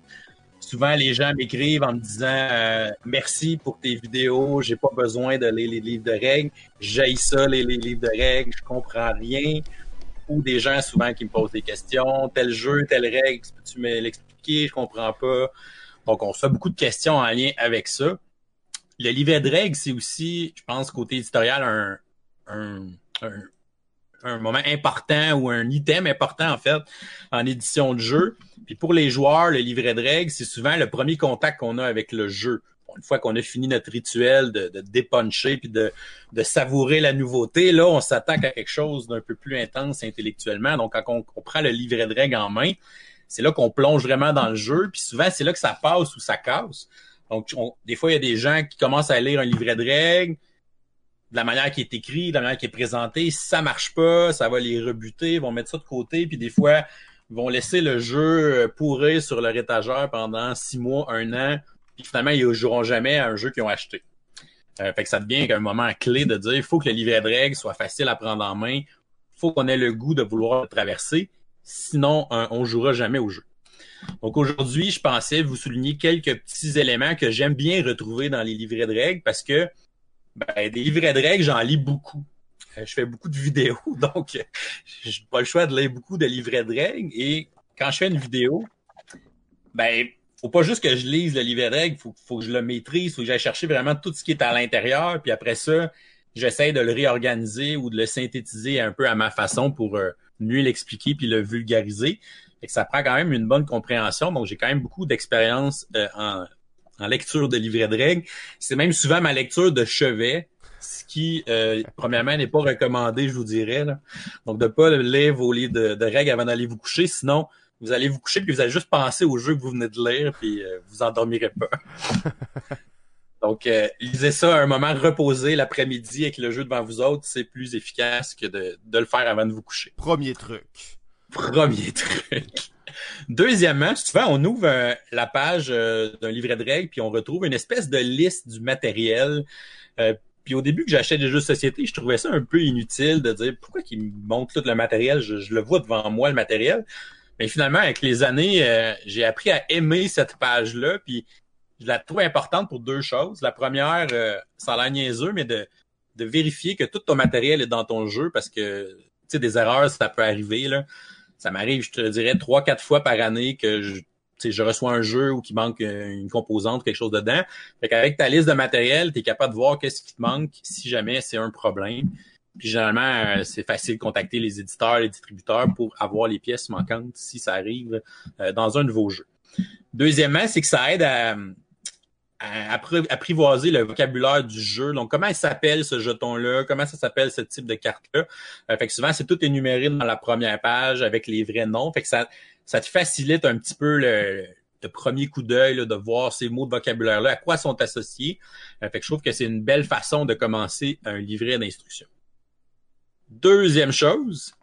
Souvent, les gens m'écrivent en me disant merci pour tes vidéos, j'ai pas besoin de lire les livres de règles, j'aille ça les, les livres de règles, je comprends rien. Des gens souvent qui me posent des questions, tel jeu, telle règle, peux-tu me l'expliquer, je comprends pas. Donc, on se fait beaucoup de questions en lien avec ça. Le livret de règles, c'est aussi, je pense, côté éditorial, un, un, un, un moment important ou un item important, en fait, en édition de jeu. Puis pour les joueurs, le livret de règles, c'est souvent le premier contact qu'on a avec le jeu. Une fois qu'on a fini notre rituel de, de dépuncher puis de, savourer la nouveauté, là, on s'attaque à quelque chose d'un peu plus intense intellectuellement. Donc, quand on, on prend le livret de règles en main, c'est là qu'on plonge vraiment dans le jeu. Puis souvent, c'est là que ça passe ou ça casse. Donc, on- des fois, il y a des gens qui commencent à lire un livret de règles, de la manière qui est écrit, de la manière qui est présentée. Ça marche pas, ça va les rebuter, ils vont mettre ça de côté. Puis des fois, ils vont laisser le jeu pourrir sur leur étagère pendant six mois, un an, puis finalement, ils ne joueront jamais à un jeu qu'ils ont acheté. Euh, fait que ça devient un moment clé de dire il faut que le livret de règles soit facile à prendre en main, il faut qu'on ait le goût de vouloir le traverser, sinon euh, on jouera jamais au jeu. Donc aujourd'hui, je pensais vous souligner quelques petits éléments que j'aime bien retrouver dans les livrets de règles parce que ben, des livrets de règles, j'en lis beaucoup. Euh, Je fais beaucoup de vidéos, donc euh, j'ai pas le choix de lire beaucoup de livrets de règles. Et quand je fais une vidéo, ben, faut pas juste que je lise le livret de règles, faut, faut que je le maîtrise, faut que j'aille chercher vraiment tout ce qui est à l'intérieur, puis après ça, j'essaie de le réorganiser ou de le synthétiser un peu à ma façon pour euh, mieux l'expliquer puis le vulgariser. Fait que ça prend quand même une bonne compréhension, donc j'ai quand même beaucoup d'expérience euh, en, lecture de livret de règles. C'est même souvent ma lecture de chevet, ce qui, euh, premièrement, n'est pas recommandé, je vous dirais. Là. Donc, de pas lire vos livres de règles avant d'aller vous coucher, sinon, vous allez vous coucher puis vous allez juste penser au jeu que vous venez de lire puis euh, vous endormirez pas. Donc, euh, lisez ça à un moment reposé l'après-midi avec le jeu devant vous autres, c'est plus efficace que de, de le faire avant de vous coucher. Premier truc. Premier truc. Deuxièmement, souvent, on ouvre euh, la page euh, d'un livret de règles, puis on retrouve une espèce de liste du matériel. Euh, puis au début que j'achetais des jeux de société, je trouvais ça un peu inutile de dire pourquoi qu'ils me montrent tout le matériel, je, je le vois devant moi, le matériel. Mais finalement, avec les années, euh, j'ai appris à aimer cette page-là, puis je la trouve importante pour deux choses. La première, euh, ça a l'air niaiseux, mais de, de vérifier que tout ton matériel est dans ton jeu, parce que, tu sais, des erreurs, ça peut arriver, là ça m'arrive, je te dirais, trois, quatre fois par année que je, je reçois un jeu ou qu'il manque une composante, quelque chose dedans. Fait qu'avec ta liste de matériel, tu es capable de voir qu'est-ce qui te manque si jamais c'est un problème. Puis généralement, euh, c'est facile de contacter les éditeurs, les distributeurs pour avoir les pièces manquantes si ça arrive euh, dans un nouveau jeu. Deuxièmement, c'est que ça aide à, apprivoiser le vocabulaire du jeu. Donc, comment il s'appelle ce jeton-là? Comment ça s'appelle ce type de carte-là? Euh, fait que souvent, c'est tout énuméré dans la première page avec les vrais noms. Fait que ça, ça te facilite un petit peu le, premier coup d'œil de voir ces mots de vocabulaire-là, à quoi sont associés. fait que je trouve que c'est une belle façon de commencer un livret d'instruction. Deuxième chose,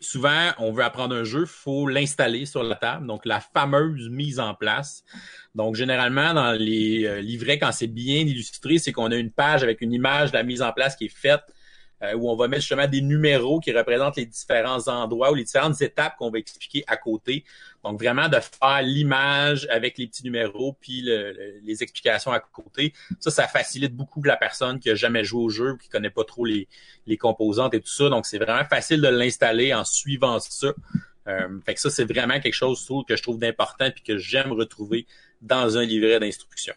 souvent, on veut apprendre un jeu, faut l'installer sur la table. Donc, la fameuse mise en place. Donc, généralement, dans les euh, livrets, quand c'est bien illustré, c'est qu'on a une page avec une image de la mise en place qui est faite euh, où on va mettre justement des numéros qui représentent les différents endroits ou les différentes étapes qu'on va expliquer à côté. Donc vraiment de faire l'image avec les petits numéros puis les explications à côté. Ça, ça facilite beaucoup la personne qui a jamais joué au jeu ou qui connaît pas trop les, composantes et tout ça. Donc c'est vraiment facile de l'installer en suivant ça. Euh, fait que ça, c'est vraiment quelque chose que je trouve d'important puis que j'aime retrouver dans un livret d'instruction.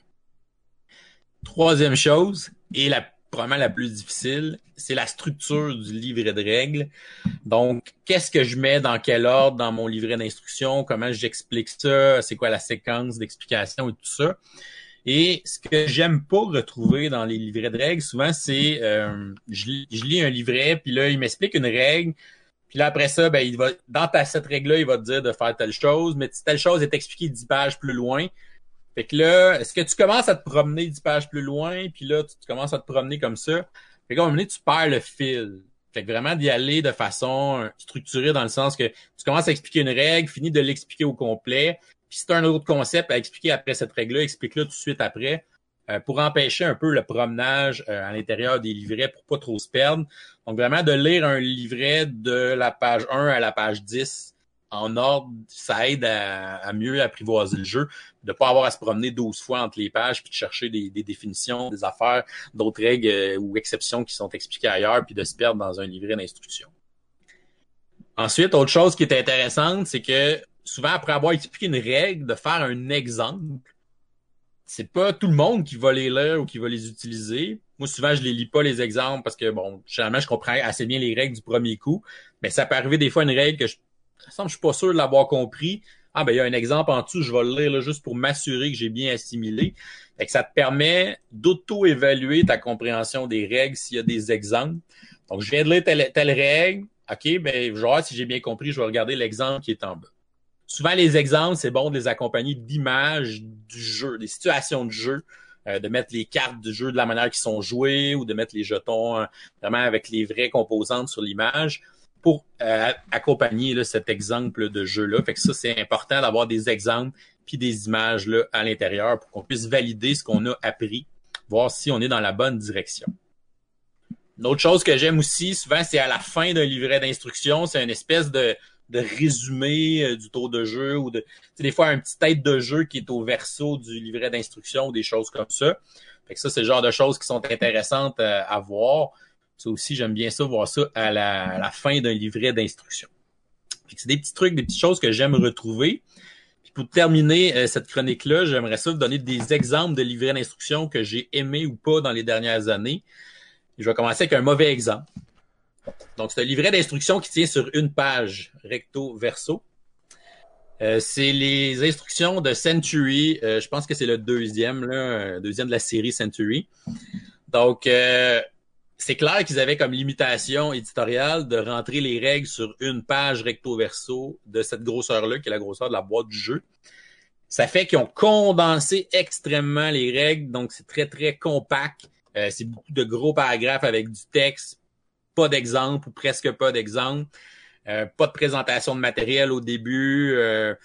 Troisième chose, et la probablement la plus difficile, c'est la structure du livret de règles. Donc, qu'est-ce que je mets dans quel ordre dans mon livret d'instruction, comment j'explique ça, c'est quoi la séquence d'explication et tout ça? Et ce que j'aime pas retrouver dans les livrets de règles, souvent, c'est euh, je, lis un livret, puis là, il m'explique une règle, puis là, après ça, ben, il va, dans ta, cette règle-là, il va te dire de faire telle chose, mais telle chose est expliquée dix pages plus loin. Fait que là, est-ce que tu commences à te promener dix pages plus loin, puis là, tu, commences à te promener comme ça? Fait qu'à un moment donné, tu perds le fil. Fait que vraiment d'y aller de façon euh, structurée dans le sens que tu commences à expliquer une règle, finis de l'expliquer au complet. Puis si tu as un autre concept à expliquer après cette règle-là, explique-le tout de suite après. Euh, pour empêcher un peu le promenage euh, à l'intérieur des livrets pour pas trop se perdre. Donc vraiment de lire un livret de la page 1 à la page 10 en ordre, ça aide à, mieux apprivoiser le jeu, de pas avoir à se promener 12 fois entre les pages puis de chercher des, définitions, des affaires, d'autres règles euh, ou exceptions qui sont expliquées ailleurs puis de se perdre dans un livret d'instructions. Ensuite, autre chose qui est intéressante, c'est que souvent après avoir expliqué une règle, de faire un exemple, c'est pas tout le monde qui va les lire ou qui va les utiliser. Moi, souvent, je les lis pas les exemples parce que bon, généralement, je comprends assez bien les règles du premier coup, mais ça peut arriver des fois une règle que je je suis pas sûr de l'avoir compris. Ah, ben, il y a un exemple en dessous, je vais le lire là, juste pour m'assurer que j'ai bien assimilé. Fait que ça te permet d'auto-évaluer ta compréhension des règles s'il y a des exemples. Donc, je viens de lire telle, telle règle. OK, ben, genre, si j'ai bien compris, je vais regarder l'exemple qui est en bas. Souvent, les exemples, c'est bon de les accompagner d'images du jeu, des situations de jeu, euh, de mettre les cartes du jeu de la manière qu'ils sont jouées ou de mettre les jetons euh, vraiment avec les vraies composantes sur l'image pour euh, accompagner cet exemple de jeu-là. Fait que ça, c'est important d'avoir des exemples puis des images là, à l'intérieur pour qu'on puisse valider ce qu'on a appris, voir si on est dans la bonne direction. Une autre chose que j'aime aussi, souvent, c'est à la fin d'un livret d'instruction, c'est une espèce de, de résumé euh, du tour de jeu ou de des fois un petit tête de jeu qui est au verso du livret d'instruction ou des choses comme ça. Fait que ça, c'est le genre de choses qui sont intéressantes euh, à voir. Ça aussi, j'aime bien ça, voir ça à la, fin d'un livret d'instruction. C'est des petits trucs, des petites choses que j'aime retrouver. Puis pour terminer euh, cette chronique-là, j'aimerais ça vous donner des exemples de livrets d'instruction que j'ai aimés ou pas dans les dernières années. je vais commencer avec un mauvais exemple. Donc, c'est un livret d'instruction qui tient sur une page, recto verso. Euh, c'est les instructions de Century. Euh, je pense que c'est le deuxième, là, deuxième de la série Century. Donc, c'est clair qu'ils avaient comme limitation éditoriale de rentrer les règles sur une page recto verso de cette grosseur-là, qui est la grosseur de la boîte du jeu. Ça fait qu'ils ont condensé extrêmement les règles, donc c'est très, très compact. Euh, c'est beaucoup de gros paragraphes avec du texte, pas d'exemple ou presque pas d'exemple, euh, pas de présentation de matériel au début. Euh,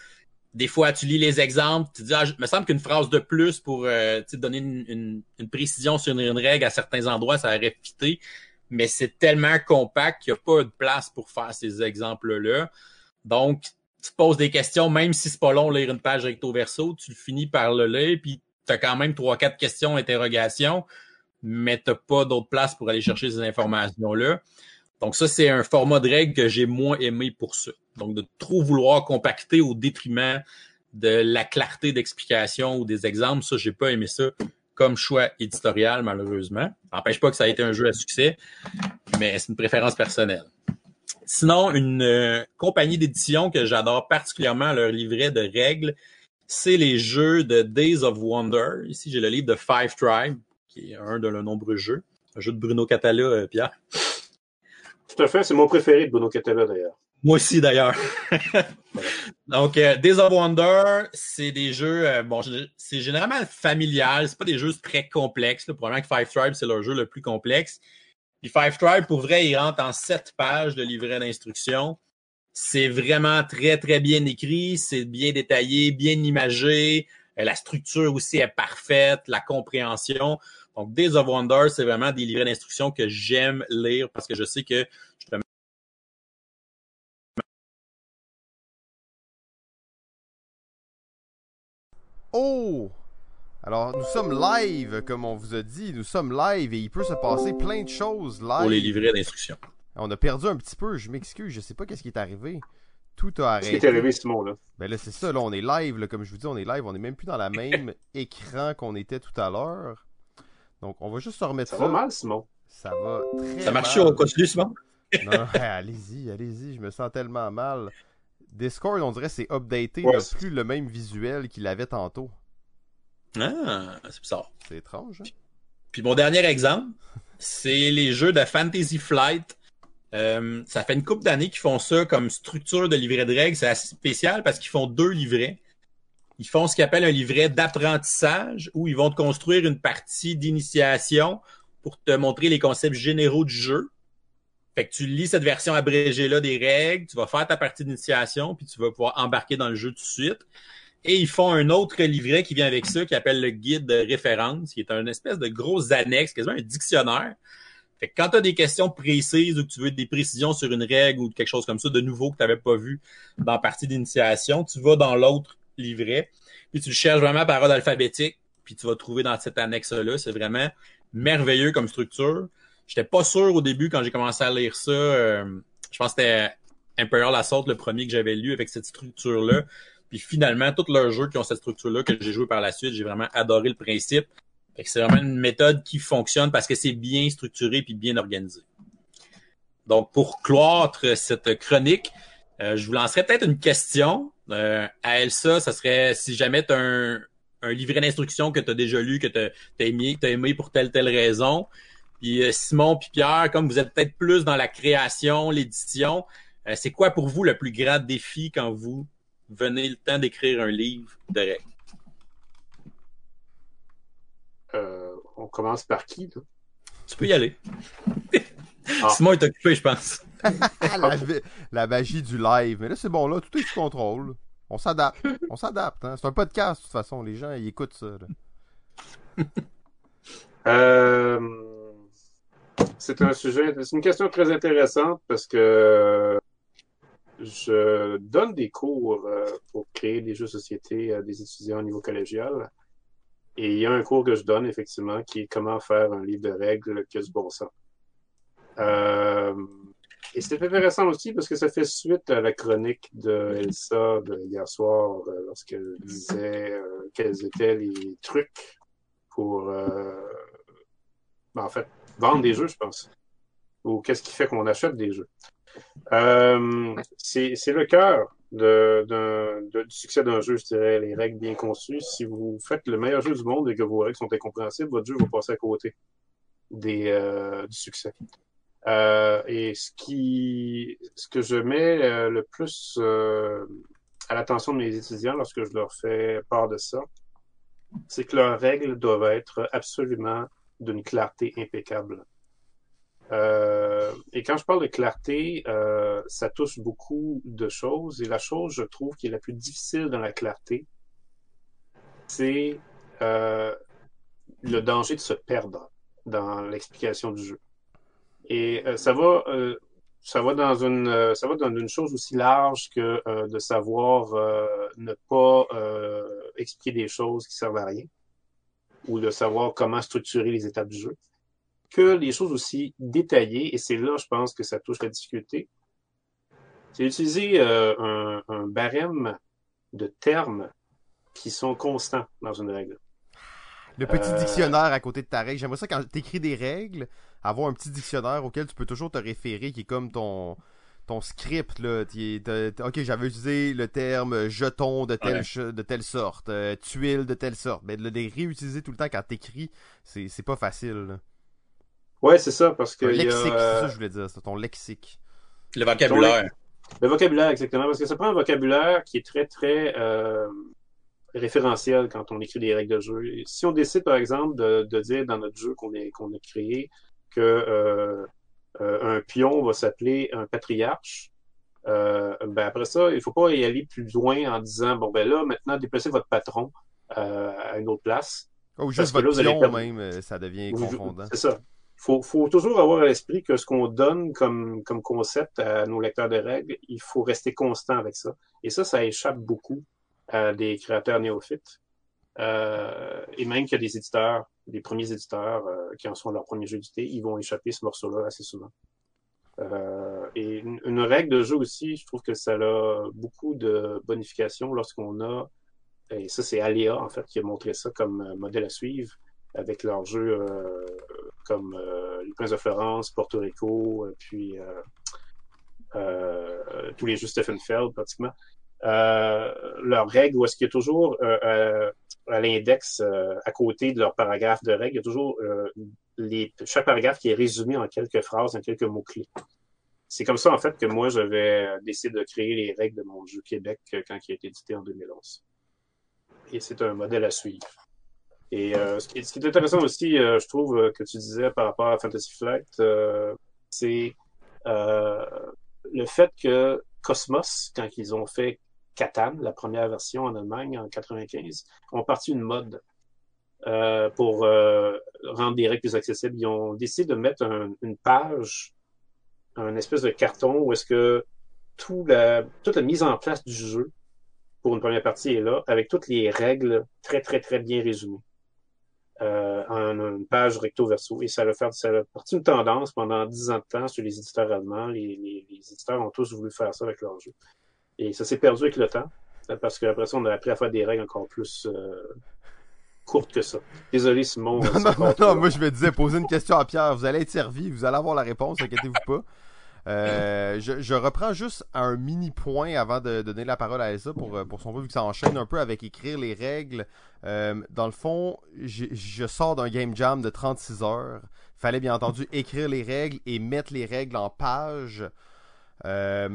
des fois, tu lis les exemples, tu dis, ah, me semble qu'une phrase de plus pour euh, donner une, précision sur une, règle à certains endroits, ça aurait fité, mais c'est tellement compact qu'il n'y a pas de place pour faire ces exemples-là. Donc, tu poses des questions, même si c'est pas long lire une page recto verso, tu finis par le lire, puis tu as quand même trois, quatre questions, interrogations, mais tu pas d'autre place pour aller chercher ces informations-là. Donc ça, c'est un format de règle que j'ai moins aimé pour ça. Donc de trop vouloir compacter au détriment de la clarté d'explication ou des exemples. Ça, j'ai pas aimé ça comme choix éditorial, malheureusement. N'empêche pas que ça a été un jeu à succès, mais c'est une préférence personnelle. Sinon, une euh, compagnie d'édition que j'adore particulièrement leur livret de règles, c'est les jeux de Days of Wonder. Ici, j'ai le livre de Five Tribe, qui est un de leurs nombreux jeux. Un jeu de Bruno Catala, euh, Pierre. Tout à fait, c'est mon préféré de Bruno Catala d'ailleurs. Moi aussi d'ailleurs. Donc, euh, Days of Wonder, c'est des jeux, euh, bon, c'est généralement familial, c'est pas des jeux très complexes. Là. Probablement que Five Tribe, c'est leur jeu le plus complexe. Puis Five Tribe, pour vrai, il rentre en sept pages de livret d'instructions. C'est vraiment très, très bien écrit, c'est bien détaillé, bien imagé. Euh, la structure aussi est parfaite, la compréhension. Donc, Days of Wonder, c'est vraiment des livrets d'instructions que j'aime lire parce que je sais que Oh! Alors, nous sommes live, comme on vous a dit. Nous sommes live et il peut se passer plein de choses live. pour les livrets d'instructions. On a perdu un petit peu, je m'excuse, je sais pas qu'est-ce qui est arrivé. Tout a Qu'est-ce arrêté. qui est arrivé, Simon, là? Ben là, c'est ça, là, on est live, là, comme je vous dis, on est live, on est même plus dans la même écran qu'on était tout à l'heure. Donc, on va juste se remettre Ça ça. va mal, Simon? Ça va très Ça marche mal. au continu, Simon? Non, allez-y, allez-y, je me sens tellement mal. Discord, on dirait, c'est updaté, Ouais, n'a plus le même visuel qu'il avait tantôt. Ah, c'est bizarre. C'est étrange, hein? Puis mon dernier exemple, c'est les jeux de Fantasy Flight. Euh, ça fait une couple d'années qu'ils font ça comme structure de livret de règles. C'est assez spécial parce qu'ils font deux livrets. Ils font ce qu'ils appellent un livret d'apprentissage où ils vont te construire une partie d'initiation pour te montrer les concepts généraux du jeu. Fait que tu lis cette version abrégée-là des règles, tu vas faire ta partie d'initiation, puis tu vas pouvoir embarquer dans le jeu tout de suite. Et ils font un autre livret qui vient avec ça, qui appelle le guide de référence, qui est un espèce de gros annexe, quasiment un dictionnaire. Fait que quand tu as des questions précises ou que tu veux des précisions sur une règle ou quelque chose comme ça de nouveau que tu n'avais pas vu dans la partie d'initiation, tu vas dans l'autre livret, puis tu cherches vraiment par ordre alphabétique, puis tu vas trouver dans cette annexe-là. C'est vraiment merveilleux comme structure. J'étais pas sûr au début quand j'ai commencé à lire ça. euh, je pense que c'était Imperial Assault, le premier que j'avais lu avec cette structure-là. Puis finalement, tous leurs jeux qui ont cette structure-là que j'ai joué par la suite, j'ai vraiment adoré le principe. Fait que c'est vraiment une méthode qui fonctionne parce que c'est bien structuré puis bien organisé. Donc, pour cloître cette chronique, euh, je vous lancerai peut-être une question. Euh, à Elsa, ça serait si jamais tu as un, un livret d'instructions que tu as déjà lu, que tu as, aimé, t'as aimé pour telle telle raison. Puis euh, Simon puis Pierre, comme vous êtes peut-être plus dans la création, l'édition, euh, c'est quoi pour vous le plus grand défi quand vous venez le temps d'écrire un livre de règles? Euh, on commence par qui, là? Tu peux y aller. Ah. Simon est occupé, je pense. La, magie du live. Mais là, c'est bon, là, tout est sous contrôle. On s'adapte. On s'adapte. Hein? C'est un podcast, de toute façon. Les gens, ils écoutent ça. là. Euh, c'est un sujet, c'est une question très intéressante parce que je donne des cours euh, pour créer des jeux de société à des étudiants au niveau collégial. Et il y a un cours que je donne, effectivement, qui est comment faire un livre de règles qui a du bon sens. Euh, et c'est intéressant aussi parce que ça fait suite à la chronique de Elsa de hier soir euh, lorsqu'elle disait euh, quels étaient les trucs pour, ben, en fait, vendre des jeux, je pense. Ou qu'est-ce qui fait qu'on achète des jeux. Euh, c'est le cœur de- du succès d'un jeu, je dirais, les règles bien conçues. Si vous faites le meilleur jeu du monde et que vos règles sont incompréhensibles, votre jeu va passer à côté des, euh, du succès. Euh, et ce qui, ce que je mets euh, le plus euh, à l'attention de mes étudiants lorsque je leur fais part de ça, c'est que leurs règles doivent être absolument d'une clarté impeccable. Euh, et quand je parle de clarté, euh, ça touche beaucoup de choses. Et la chose, je trouve, qui est la plus difficile dans la clarté, c'est euh, le danger de se perdre dans l'explication du jeu. Et euh, ça va, euh, ça va dans une, euh, ça va dans une chose aussi large que de savoir ne pas expliquer des choses qui servent à rien, ou de savoir comment structurer les étapes du jeu, que les choses aussi détaillées. Et c'est là, je pense, que ça touche la difficulté. C'est utiliser euh, un, un barème de termes qui sont constants dans une règle. Le petit Euh, dictionnaire à côté de ta règle. J'aimerais ça quand t'écris des règles, avoir un petit dictionnaire auquel tu peux toujours te référer, qui est comme ton ton script là. T'as- t'as- ok, j'avais utilisé le terme jeton de telle Ouais. de telle sorte, euh, tuile de telle sorte. Mais de les réutiliser tout le temps quand t'écris, c'est c'est pas facile. là. Ouais, c'est ça, parce que a, lexique, c'est euh, ça que je voulais dire, c'est ton lexique. Le vocabulaire. le vocabulaire, exactement, parce que ça prend un vocabulaire qui est très, très euh, référentiel quand on écrit des règles de jeu. Si on décide, par exemple, de, de dire dans notre jeu qu'on est- qu'on a créé que euh, euh, un pion va s'appeler un patriarche, euh, ben après ça, il faut pas y aller plus loin en disant bon ben là, maintenant déplacez votre patron euh, à une autre place. Oh, Parce juste là, votre pion perdre- même, euh, ça devient confondant. C'est ça. Faut, faut toujours avoir à l'esprit que ce qu'on donne comme, comme concept à nos lecteurs de règles, il faut rester constant avec ça. Et ça, ça échappe beaucoup à des créateurs néophytes. Euh, et même qu'il y a des éditeurs, des premiers éditeurs euh, qui en sont leur premier jeu d'édité, ils vont échapper ce morceau-là assez souvent. Euh, et une, règle de jeu aussi, je trouve que ça a beaucoup de bonification lorsqu'on a, et ça c'est Aléa en fait qui a montré ça comme modèle à suivre, avec leurs jeux comme Les Princes de Florence, Porto Rico, puis tous les jeux Stephen Feld pratiquement. Euh, leurs règles, où est-ce qu'il y a toujours euh, euh, à l'index, euh, à côté de leur paragraphe de règles, il y a toujours les, chaque paragraphe qui est résumé en quelques phrases, en quelques mots-clés. C'est comme ça, en fait, que moi, j'avais décidé de créer les règles de mon jeu Québec quand il a été édité en 2011. Et c'est un modèle à suivre. Et euh, ce, qui est, intéressant aussi, je trouve, que tu disais par rapport à Fantasy Flight, euh, c'est le fait que Cosmos, quand ils ont fait Catan, la première version en Allemagne en 95, ont parti une mode euh, pour euh, rendre des règles plus accessibles. Ils ont décidé de mettre un- une page, un espèce de carton où est-ce que toute la mise en place du jeu pour une première partie est là, avec toutes les règles très, très, très bien résumées. Euh, en une page recto verso. Et ça a, fait, parti une tendance pendant dix ans de temps sur les éditeurs allemands. Les, les, les éditeurs ont tous voulu faire ça avec leur jeu. Et ça s'est perdu avec le temps, euh, parce qu'après ça, on a appris à faire des règles encore plus euh, courtes que ça. Désolé, Simon. Non, c'est non, moi je me disais, poser une question à Pierre, vous allez être servi, vous allez avoir la réponse, inquiétez-vous pas. Euh, je, je reprends juste un mini point avant de, donner la parole à Elsa pour, euh, pour son jeu, vu que ça enchaîne un peu avec écrire les règles. Euh, dans le fond, je sors d'un game jam de 36 heures. Fallait bien entendu écrire les règles et mettre les règles en page. Euh,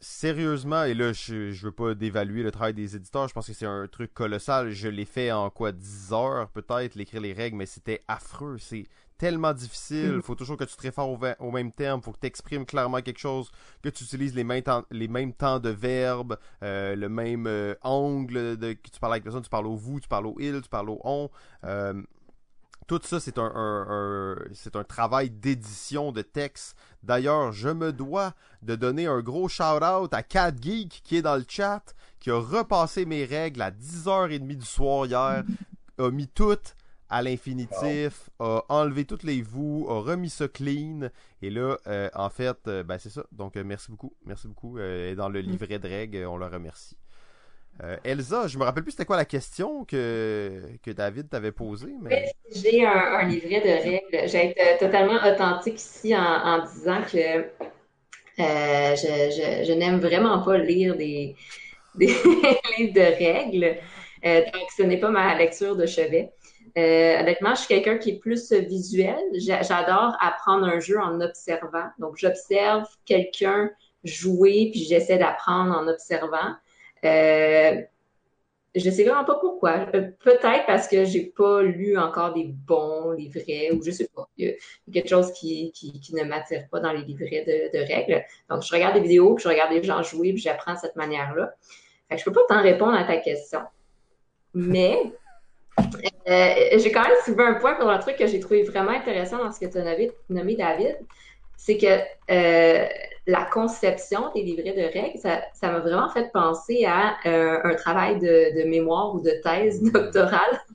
sérieusement, et là, je, je veux pas dévaluer le travail des éditeurs, je pense que c'est un truc colossal. Je l'ai fait en quoi 10 heures peut-être, l'écrire les règles, mais c'était affreux. C'est tellement difficile. Il faut toujours que tu te réfères au, même terme, faut que tu exprimes clairement quelque chose, que tu utilises les mêmes temps, les mêmes temps de verbe, euh, le même euh, angle de, que tu parles avec personne, tu parles au vous, tu parles au il, tu parles au on. Euh, tout ça, c'est un, un- un- c'est un travail d'édition de texte. D'ailleurs, je me dois de donner un gros shout-out à Cat Geek qui est dans le chat, qui a repassé mes règles à 10h30 du soir hier, a mis toutes à l'infinitif, a enlevé toutes les vous, a remis ça clean. Et là, euh, en fait, euh, ben c'est ça. Donc, euh, merci beaucoup. Merci beaucoup. Est dans le livret de règles, on le remercie. Euh, Elsa, je me rappelle plus c'était quoi la question que, David t'avait posée. J'ai un, livret de règles. J'ai été totalement authentique ici en, disant que euh, je, n'aime vraiment pas lire des, livres de règles. Euh, donc, ce n'est pas ma lecture de chevet. Euh, honnêtement, je suis quelqu'un qui est plus visuel. J'a- J'adore apprendre un jeu en observant. Donc, j'observe quelqu'un jouer, puis j'essaie d'apprendre en observant. Euh, je sais vraiment pas pourquoi. Euh, Peut-être parce que j'ai pas lu encore des bons livrets ou je sais pas. Il y a quelque chose qui, qui, ne m'attire pas dans les livrets de, règles. Donc, je regarde des vidéos, puis je regarde des gens jouer, puis j'apprends de cette manière-là. Que je peux pas t'en répondre à ta question. Mais euh, j'ai quand même soulevé un point pour un truc que j'ai trouvé vraiment intéressant dans ce que tu as nommé, David. C'est que euh, la conception des livrets de règles, ça m'a vraiment fait penser à euh, un travail de, de mémoire ou de thèse doctorale.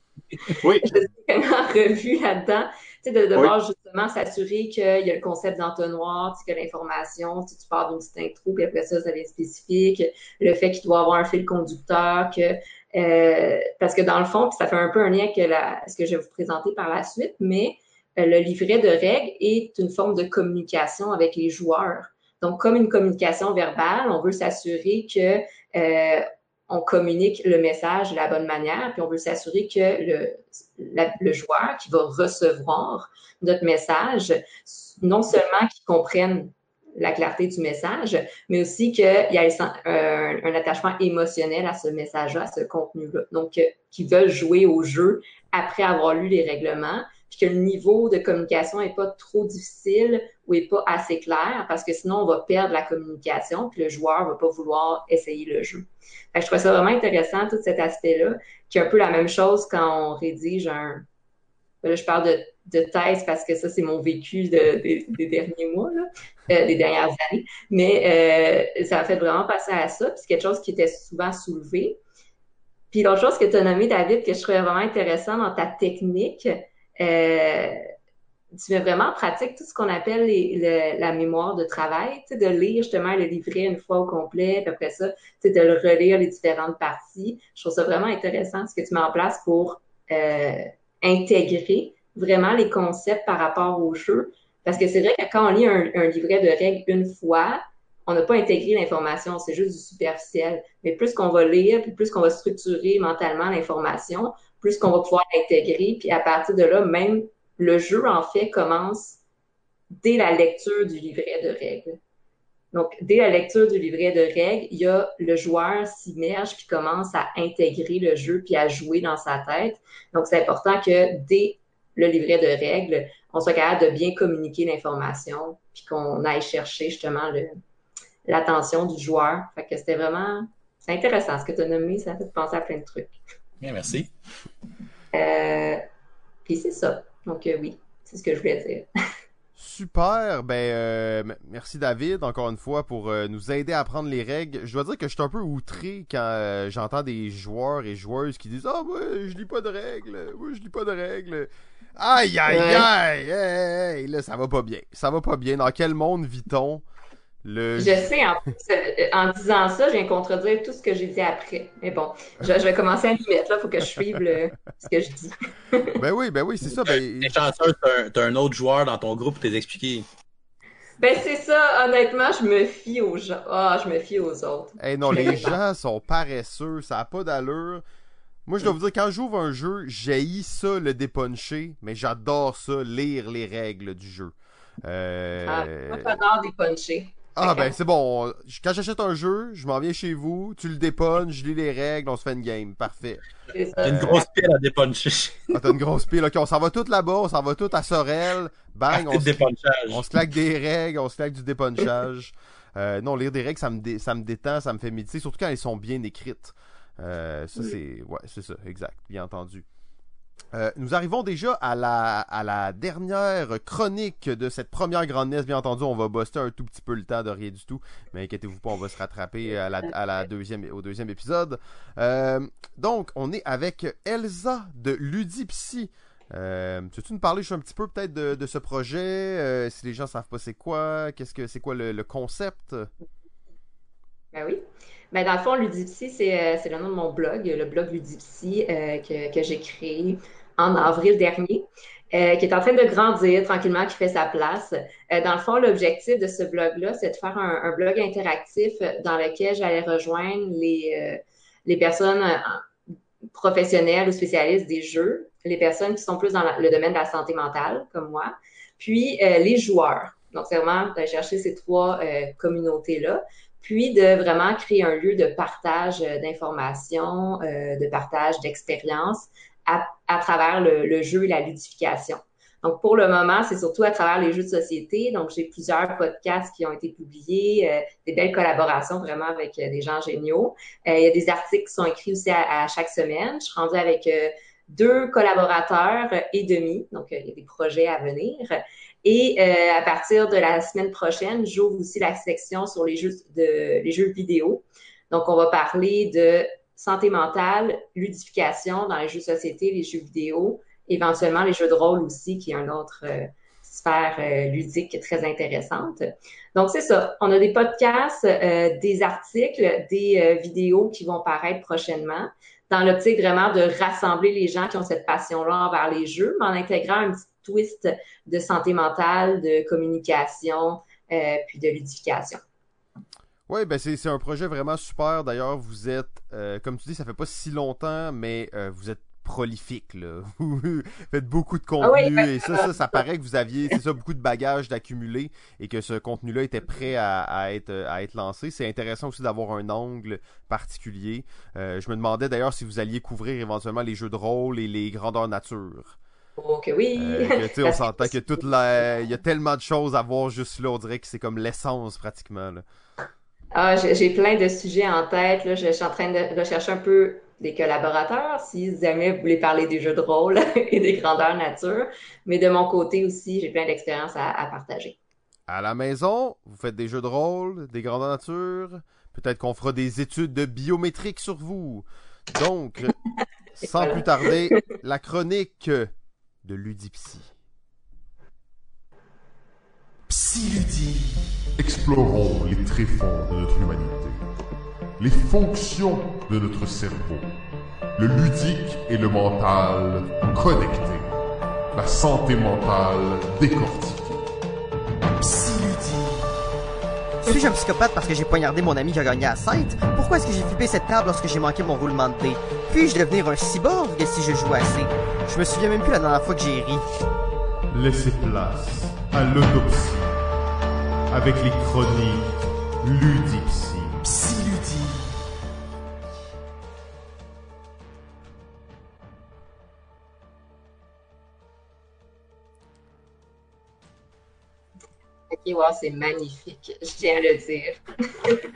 Oui. Je suis vraiment revue là-dedans. Tu sais, de devoir justement s'assurer qu'il y a le concept d'entonnoir, tu sais, que l'information, tu, sais, tu pars d'une petite intro, puis après ça, ça devient spécifique. Le fait qu'il doit avoir un fil conducteur, que Euh, parce que dans le fond, ça fait un peu un lien avec ce que je vais vous présenter par la suite, mais le livret de règles est une forme de communication avec les joueurs. Donc, comme une communication verbale, on veut s'assurer que euh, on communique le message de la bonne manière, puis on veut s'assurer que le, le joueur qui va recevoir notre message, non seulement qu'il comprenne la clarté du message, mais aussi qu'il y a un, un, attachement émotionnel à ce message-là, à ce contenu-là. Donc, euh, qu'ils veulent jouer au jeu après avoir lu les règlements, puis que le niveau de communication n'est pas trop difficile ou n'est pas assez clair, parce que sinon, on va perdre la communication, puis le joueur va pas vouloir essayer le jeu. Fait que je trouve ça vraiment intéressant, tout cet aspect-là, qui est un peu la même chose quand on rédige un... Là, je parle de, de thèse parce que ça, c'est mon vécu de, des derniers mois, là. Euh, des dernières années. Mais euh, ça a fait vraiment passer à ça. Puis c'est quelque chose qui était souvent soulevé. Puis l'autre chose que tu as nommé, David, que je trouvais vraiment intéressant dans ta technique, tu mets vraiment en pratique tout ce qu'on appelle la mémoire de travail, tu sais, de lire justement le livret une fois au complet, puis après ça, tu sais, de le relire les différentes parties. Je trouve ça vraiment intéressant ce que tu mets en place pour euh, intégrer vraiment les concepts par rapport au jeu, parce que c'est vrai que quand on lit un, livret de règles une fois, on n'a pas intégré l'information, c'est juste du superficiel. Mais plus qu'on va lire, plus qu'on va structurer mentalement l'information, plus qu'on va pouvoir l'intégrer, puis à partir de là, même le jeu, en fait, commence dès la lecture du livret de règles. Donc, dès la lecture du livret de règles, il y a le joueur s'immerge puis commence à intégrer le jeu puis à jouer dans sa tête. Donc, c'est important que dès le livret de règles, on soit capable de bien communiquer l'information, puis qu'on aille chercher justement l'attention du joueur. Fait que c'était vraiment c'est intéressant ce que tu as nommé, ça fait penser à plein de trucs. Bien, merci. Euh, puis c'est ça. Donc euh, oui, c'est ce que je voulais dire. Super, ben euh, merci David encore une fois pour nous aider à apprendre les règles. Je dois dire que je suis un peu outré quand j'entends des joueurs et joueuses qui disent ah moi je lis pas de règles, moi je lis pas de règles. Aïe, aïe, aïe! Hey, là, ça va pas bien. Ça va pas bien. Dans quel monde vit-on? Le... Je sais, en, euh, en, disant ça, je viens contredire tout ce que j'ai dit après. Mais bon, je, vais commencer à m'y mettre, là. Faut que je suive ce que je dis. ben oui, ben oui, c'est ça. Ben... T'es chanceux, t'as un, autre joueur dans ton groupe pour t'expliquer. Ben c'est ça, honnêtement, je me fie aux gens. Ah, je me fie aux autres. Eh non, les gens sont paresseux, ça a pas d'allure. Moi, je dois vous dire, quand j'ouvre un jeu, j'ai ça le dépuncher, mais j'adore ça, lire les règles du jeu. Euh... Ah, moi, j'adore dépuncher. Ah, ben c'est bon. Quand j'achète un jeu, je m'en viens chez vous, tu le dépunches, je lis les règles, on se fait une game. Parfait. T'as une grosse pile à dépuncher. Ah, t'as une grosse pile. Ok, on s'en va tout là-bas, on s'en va tout à Sorel. Bang, on, se... on se claque des règles, on se claque du dépunchage. Euh, non, lire des règles, ça me, ça me détend, ça me fait méditer, surtout quand elles sont bien écrites. Euh, ça, c'est. Ouais, c'est ça, exact, bien entendu. Euh, nous arrivons déjà à la, dernière chronique de cette première grande. Bien entendu, on va buster un tout petit peu le temps de rien du tout. Mais inquiétez-vous pas, on va se rattraper à la, deuxième, au deuxième épisode. Euh, donc, on est avec Elsa de Ludipsy. Euh, tu veux-tu nous parler un petit peu peut-être de, de, ce projet? si les gens savent pas c'est quoi, qu'est-ce que c'est quoi le, le concept? Ben oui. Ben, dans le fond, Ludipsy, euh, c'est le nom de mon blog, le blog Ludipsy euh, que, j'ai créé en avril dernier. Euh, qui est en train de grandir tranquillement, qui fait sa place. dans le fond, l'objectif de ce blog-là, c'est de faire un, blog interactif dans lequel j'allais rejoindre les, les personnes professionnelles ou spécialistes des jeux, les personnes qui sont plus dans le domaine de la santé mentale, comme moi, puis les joueurs. Donc, c'est vraiment de chercher ces trois communautés-là puis de vraiment créer un lieu de partage euh, d'informations, euh, de partage d'expériences à, à, travers le, le, jeu et la ludification. Donc, pour le moment, c'est surtout à travers les jeux de société. Donc, j'ai plusieurs podcasts qui ont été publiés, euh, des belles collaborations vraiment avec des gens géniaux. il y a des articles qui sont écrits aussi à, à chaque semaine. Je suis rendue avec deux collaborateurs et demi. Donc, il y a des projets à venir. Et euh, à partir de la semaine prochaine, j'ouvre aussi la section sur les jeux, de, les jeux vidéo. Donc, on va parler de santé mentale, ludification dans les jeux de société, les jeux vidéo, éventuellement les jeux de rôle aussi, qui est une autre euh, sphère euh, ludique très intéressante. Donc, c'est ça. On a des podcasts, des articles, des vidéos qui vont paraître prochainement. dans l'optique vraiment de rassembler les gens qui ont cette passion-là envers les jeux, mais en intégrant un petit twist de santé mentale, de communication, euh, puis de ludification. Oui, ben c'est un projet vraiment super. D'ailleurs, vous êtes, euh, comme tu dis, ça fait pas si longtemps, mais euh, vous êtes prolifique là. Vous faites beaucoup de Ah contenu et ça, ça, ça paraît que vous aviez, c'est ça, beaucoup de bagages d'accumuler et que ce contenu-là était prêt à, à être à être lancé. C'est intéressant aussi d'avoir un angle particulier. Euh, je me demandais d'ailleurs si vous alliez couvrir éventuellement les jeux de rôle et les grandeurs nature. Oh que oui. Euh, que, on s'entend que toute la, il y a tellement de choses à voir juste là. On dirait que c'est comme l'essence pratiquement. Là. Ah, j'ai j'ai plein de sujets en tête. Là. Je, je suis en train de rechercher un peu des collaborateurs, si jamais vous voulez parler des jeux de rôle et des grandeurs nature. Mais de mon côté aussi, j'ai plein d'expériences à, à partager. À la maison, vous faites des jeux de rôle, des grandeurs nature. Peut-être qu'on fera des études de biométrique sur vous. Donc, sans Voilà. plus tarder, la chronique de Ludipsy. Psyludie. Explorons les tréfonds de notre humanité, les fonctions de notre cerveau, le ludique et le mental connectés, la santé mentale décortiquée. Suis-je un psychopathe parce que j'ai poignardé mon ami qui a gagné à 7 Pourquoi est-ce que j'ai flippé cette table lorsque j'ai manqué mon roulement de dés? Puis-je devenir un cyborg si je joue assez? Je me souviens même plus la dernière fois que j'ai ri. Laissez place à l'autopsie avec les chroniques Ludipsy. Ok, wow, c'est magnifique. Je tiens à le dire.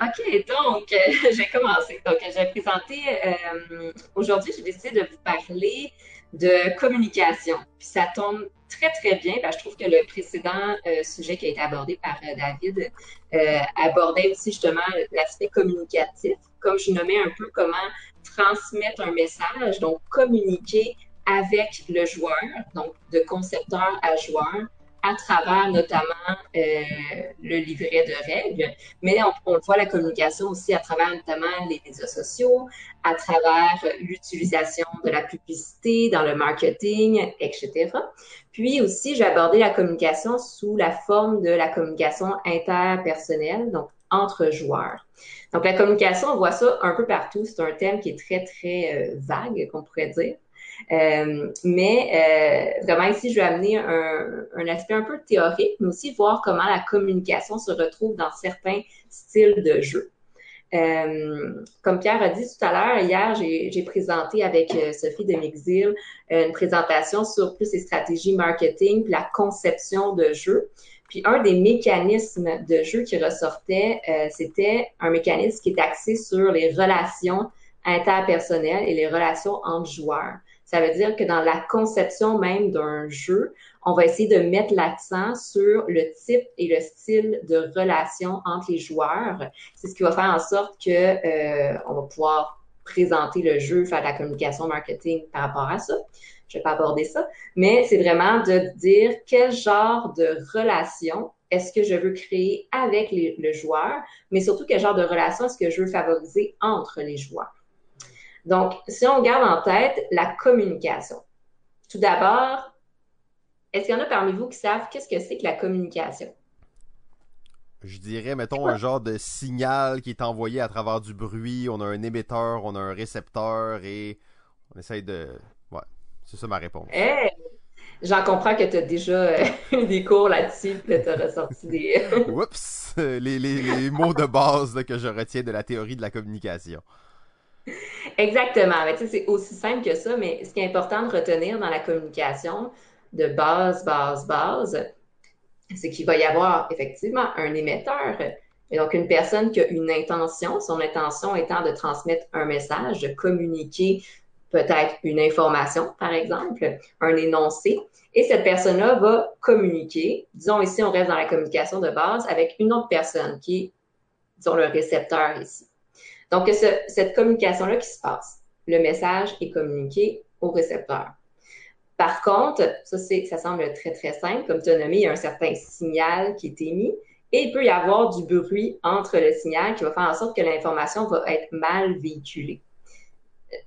OK, donc, euh, je vais commencer. Donc, je vais présenter. euh, Aujourd'hui, j'ai décidé de vous parler de communication. Puis ça tombe très, très bien. je trouve que le précédent euh, sujet qui a été abordé par euh, David abordait aussi justement l'aspect communicatif. Comme je nommais un peu comment transmettre un message, donc communiquer avec le joueur, donc de concepteur à joueur, à travers notamment euh, le livret de règles, mais on, on voit la communication aussi à travers notamment les médias sociaux, à travers l'utilisation de la publicité dans le marketing, etc. Puis aussi, j'ai abordé la communication sous la forme de la communication interpersonnelle, donc entre joueurs. Donc la communication, on voit ça un peu partout. C'est un thème qui est très, très euh, vague, qu'on pourrait dire. Euh, mais euh, vraiment ici, je vais amener un, un, aspect un peu théorique, mais aussi voir comment la communication se retrouve dans certains styles de jeu. Euh, comme Pierre a dit tout à l'heure, hier, j'ai présenté avec euh, Sophie de Mixil une présentation sur plus les stratégies marketing puis la conception de jeu. Puis un des mécanismes de jeu qui ressortait, euh, c'était un mécanisme qui est axé sur les relations interpersonnelles et les relations entre joueurs. Ça veut dire que dans la conception même d'un jeu, on va essayer de mettre l'accent sur le type et le style de relation entre les joueurs. C'est ce qui va faire en sorte que euh, on va pouvoir présenter le jeu, faire de la communication marketing par rapport à ça. Je vais pas aborder ça, mais c'est vraiment de dire quel genre de relation est-ce que je veux créer avec le joueur, mais surtout quel genre de relation est-ce que je veux favoriser entre les joueurs. Donc, si on garde en tête la communication, tout d'abord, est-ce qu'il y en a parmi vous qui savent qu'est-ce que c'est que la communication? Je dirais, mettons, un genre de signal qui est envoyé à travers du bruit. On a un émetteur, on a un récepteur et on essaye de. Ouais, c'est ça ma réponse. Hey! J'en comprends que tu as déjà eu des cours là-dessus, puis tu as ressorti des. Oups! Les, les, les mots de base là, que je retiens de la théorie de la communication. Exactement. Mais c'est aussi simple que ça, mais ce qui est important de retenir dans la communication de base, base, base, c'est qu'il va y avoir effectivement un émetteur. Et donc, une personne qui a une intention, son intention étant de transmettre un message, de communiquer peut-être une information, par exemple, un énoncé. Et cette personne-là va communiquer. Disons ici, on reste dans la communication de base avec une autre personne qui est, disons, le récepteur ici. Donc, ce, cette communication-là qui se passe, le message est communiqué au récepteur. Par contre, ça, ça semble très, très simple. Comme tu as nommé, il y a un certain signal qui est émis. Et il peut y avoir du bruit entre le signal qui va faire en sorte que l'information va être mal véhiculée.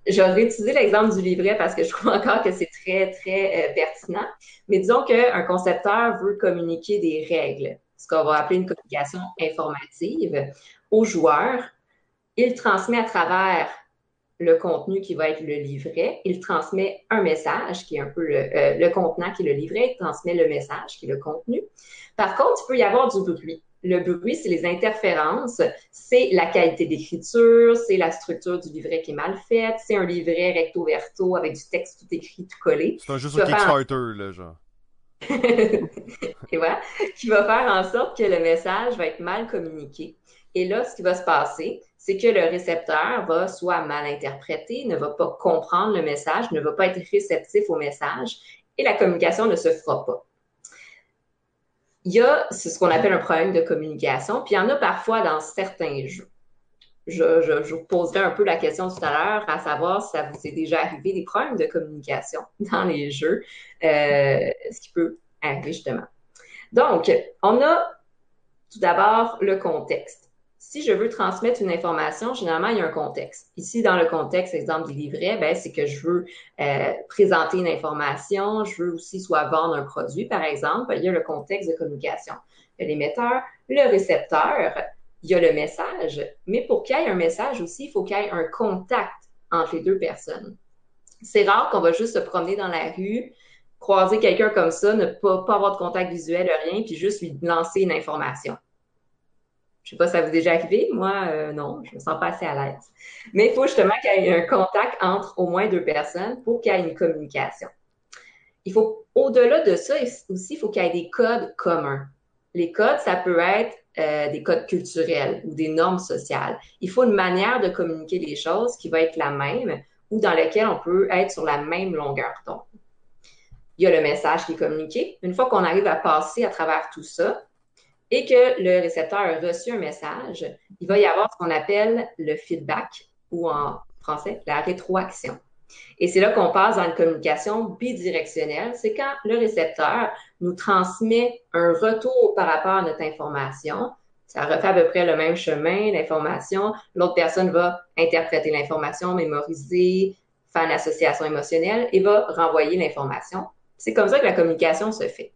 J'aurais utilisé l'exemple du livret parce que je trouve encore que c'est très, très euh, pertinent. Mais disons qu'un concepteur veut communiquer des règles, ce qu'on va appeler une communication informative, aux joueurs. Il transmet à travers le contenu qui va être le livret, il transmet un message qui est un peu le, euh, le contenant qui est le livret, il transmet le message qui est le contenu. Par contre, il peut y avoir du bruit. Le bruit, c'est les interférences, c'est la qualité d'écriture, c'est la structure du livret qui est mal faite, c'est un livret recto-verto avec du texte tout écrit, tout collé. C'est un jeu sur Kickstarter, là, genre. Et voilà, qui va faire en sorte que le message va être mal communiqué. Et là, ce qui va se passer, c'est que le récepteur va soit mal interpréter, ne va pas comprendre le message, ne va pas être réceptif au message et la communication ne se fera pas. Il y a ce qu'on appelle un problème de communication, puis il y en a parfois dans certains jeux. Je, vous poserai un peu la question tout à l'heure, à savoir si ça vous est déjà arrivé des problèmes de communication dans les jeux, euh, ce qui peut arriver justement. Donc, on a tout d'abord le contexte si je veux transmettre une information, généralement, il y a un contexte. Ici, dans le contexte, exemple des livrets, ben, c'est que je veux euh, présenter une information, je veux aussi soit vendre un produit, par exemple. Il y a le contexte de communication. Il y a l'émetteur, le récepteur, il y a le message. Mais pour qu'il y ait un message aussi, il faut qu'il y ait un contact entre les deux personnes. C'est rare qu'on va juste se promener dans la rue, croiser quelqu'un comme ça, ne pas, pas avoir de contact visuel, rien, puis juste lui lancer une information. Je sais pas si ça vous est déjà arrivé. Moi, euh, non, je me sens pas assez à l'aise. Mais il faut justement qu'il y ait un contact entre au moins deux personnes pour qu'il y ait une communication. Il faut, au-delà de ça aussi, il faut qu'il y ait des codes communs. Les codes, ça peut être euh, des codes culturels ou des normes sociales. Il faut une manière de communiquer les choses qui va être la même ou dans laquelle on peut être sur la même longueur d'onde. Il y a le message qui est communiqué. Une fois qu'on arrive à passer à travers tout ça, et que le récepteur a reçu un message, il va y avoir ce qu'on appelle le feedback ou en français, la rétroaction. Et c'est là qu'on passe dans une communication bidirectionnelle. C'est quand le récepteur nous transmet un retour par rapport à notre information. Ça refait à peu près le même chemin, l'information. L'autre personne va interpréter l'information, mémoriser, faire une association émotionnelle et va renvoyer l'information. C'est comme ça que la communication se fait.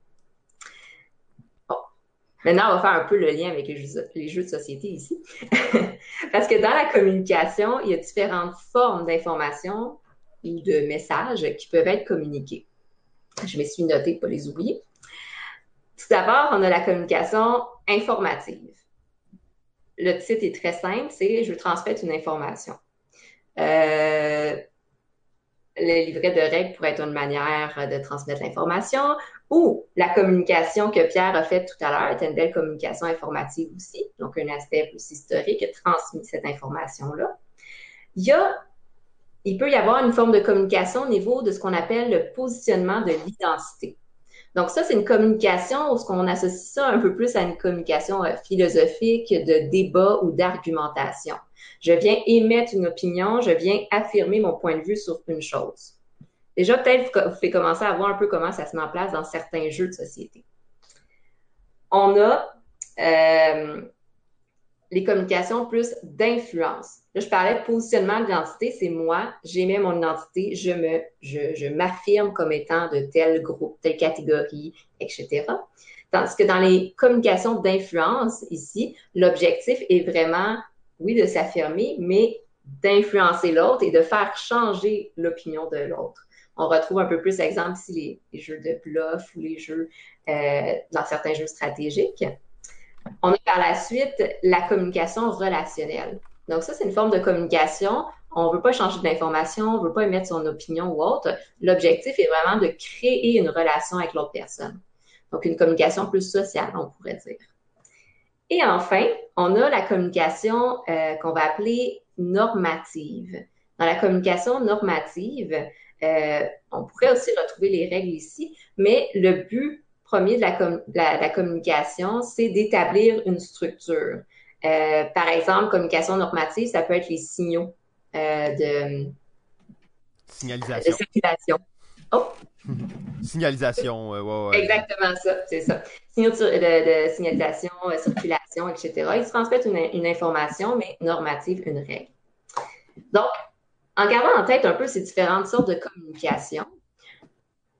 Maintenant, on va faire un peu le lien avec les jeux, de société ici. Parce que dans la communication, il y a différentes formes d'informations ou de messages qui peuvent être communiqués. Je me suis notée pour les oublier. Tout d'abord, on a la communication informative. Le titre est très simple, c'est je transmettre une information. Euh, le livret de règles pourrait être une manière de transmettre l'information ou la communication que Pierre a faite tout à l'heure est une belle communication informative aussi, donc un aspect plus historique, transmis cette information-là. Il il peut y avoir une forme de communication au niveau de ce qu'on appelle le positionnement de l'identité. Donc ça, c'est une communication où ce associe ça un peu plus à une communication euh, philosophique, de débat ou d'argumentation. Je viens émettre une opinion, je viens affirmer mon point de vue sur une chose. Déjà, peut-être vous pouvez commencer à voir un peu comment ça se met en place dans certains jeux de société. On a euh, les communications plus d'influence. Là, je parlais de positionnement d'identité, c'est moi, j'émets mon identité, je me, je, je m'affirme comme étant de tel groupe, telle catégorie, etc. Tandis que dans les communications d'influence, ici, l'objectif est vraiment, oui, de s'affirmer, mais d'influencer l'autre et de faire changer l'opinion de l'autre. On retrouve un peu plus, exemple, ici, les, jeux de bluff ou les jeux euh, dans certains jeux stratégiques. On a par la suite la communication relationnelle. Donc ça, c'est une forme de communication. On ne veut pas changer d'information, on ne veut pas émettre son opinion ou autre. L'objectif est vraiment de créer une relation avec l'autre personne. Donc une communication plus sociale, on pourrait dire. Et enfin, on a la communication euh, qu'on va appeler normative. Dans la communication normative, euh, on pourrait aussi retrouver les règles ici, mais le but premier de la, communication, c'est d'établir une structure. Euh, par exemple, communication normative, ça peut être les signaux euh, de, Signalisation. circulation. Oh! Signalisation, ouais, ouais. Exactement ça, c'est ça. Signaux de, de, de signalisation, euh, circulation, etc. Ils transmettent une, une, information, mais normative, une règle. Donc, en gardant en tête un peu ces différentes sortes de communication,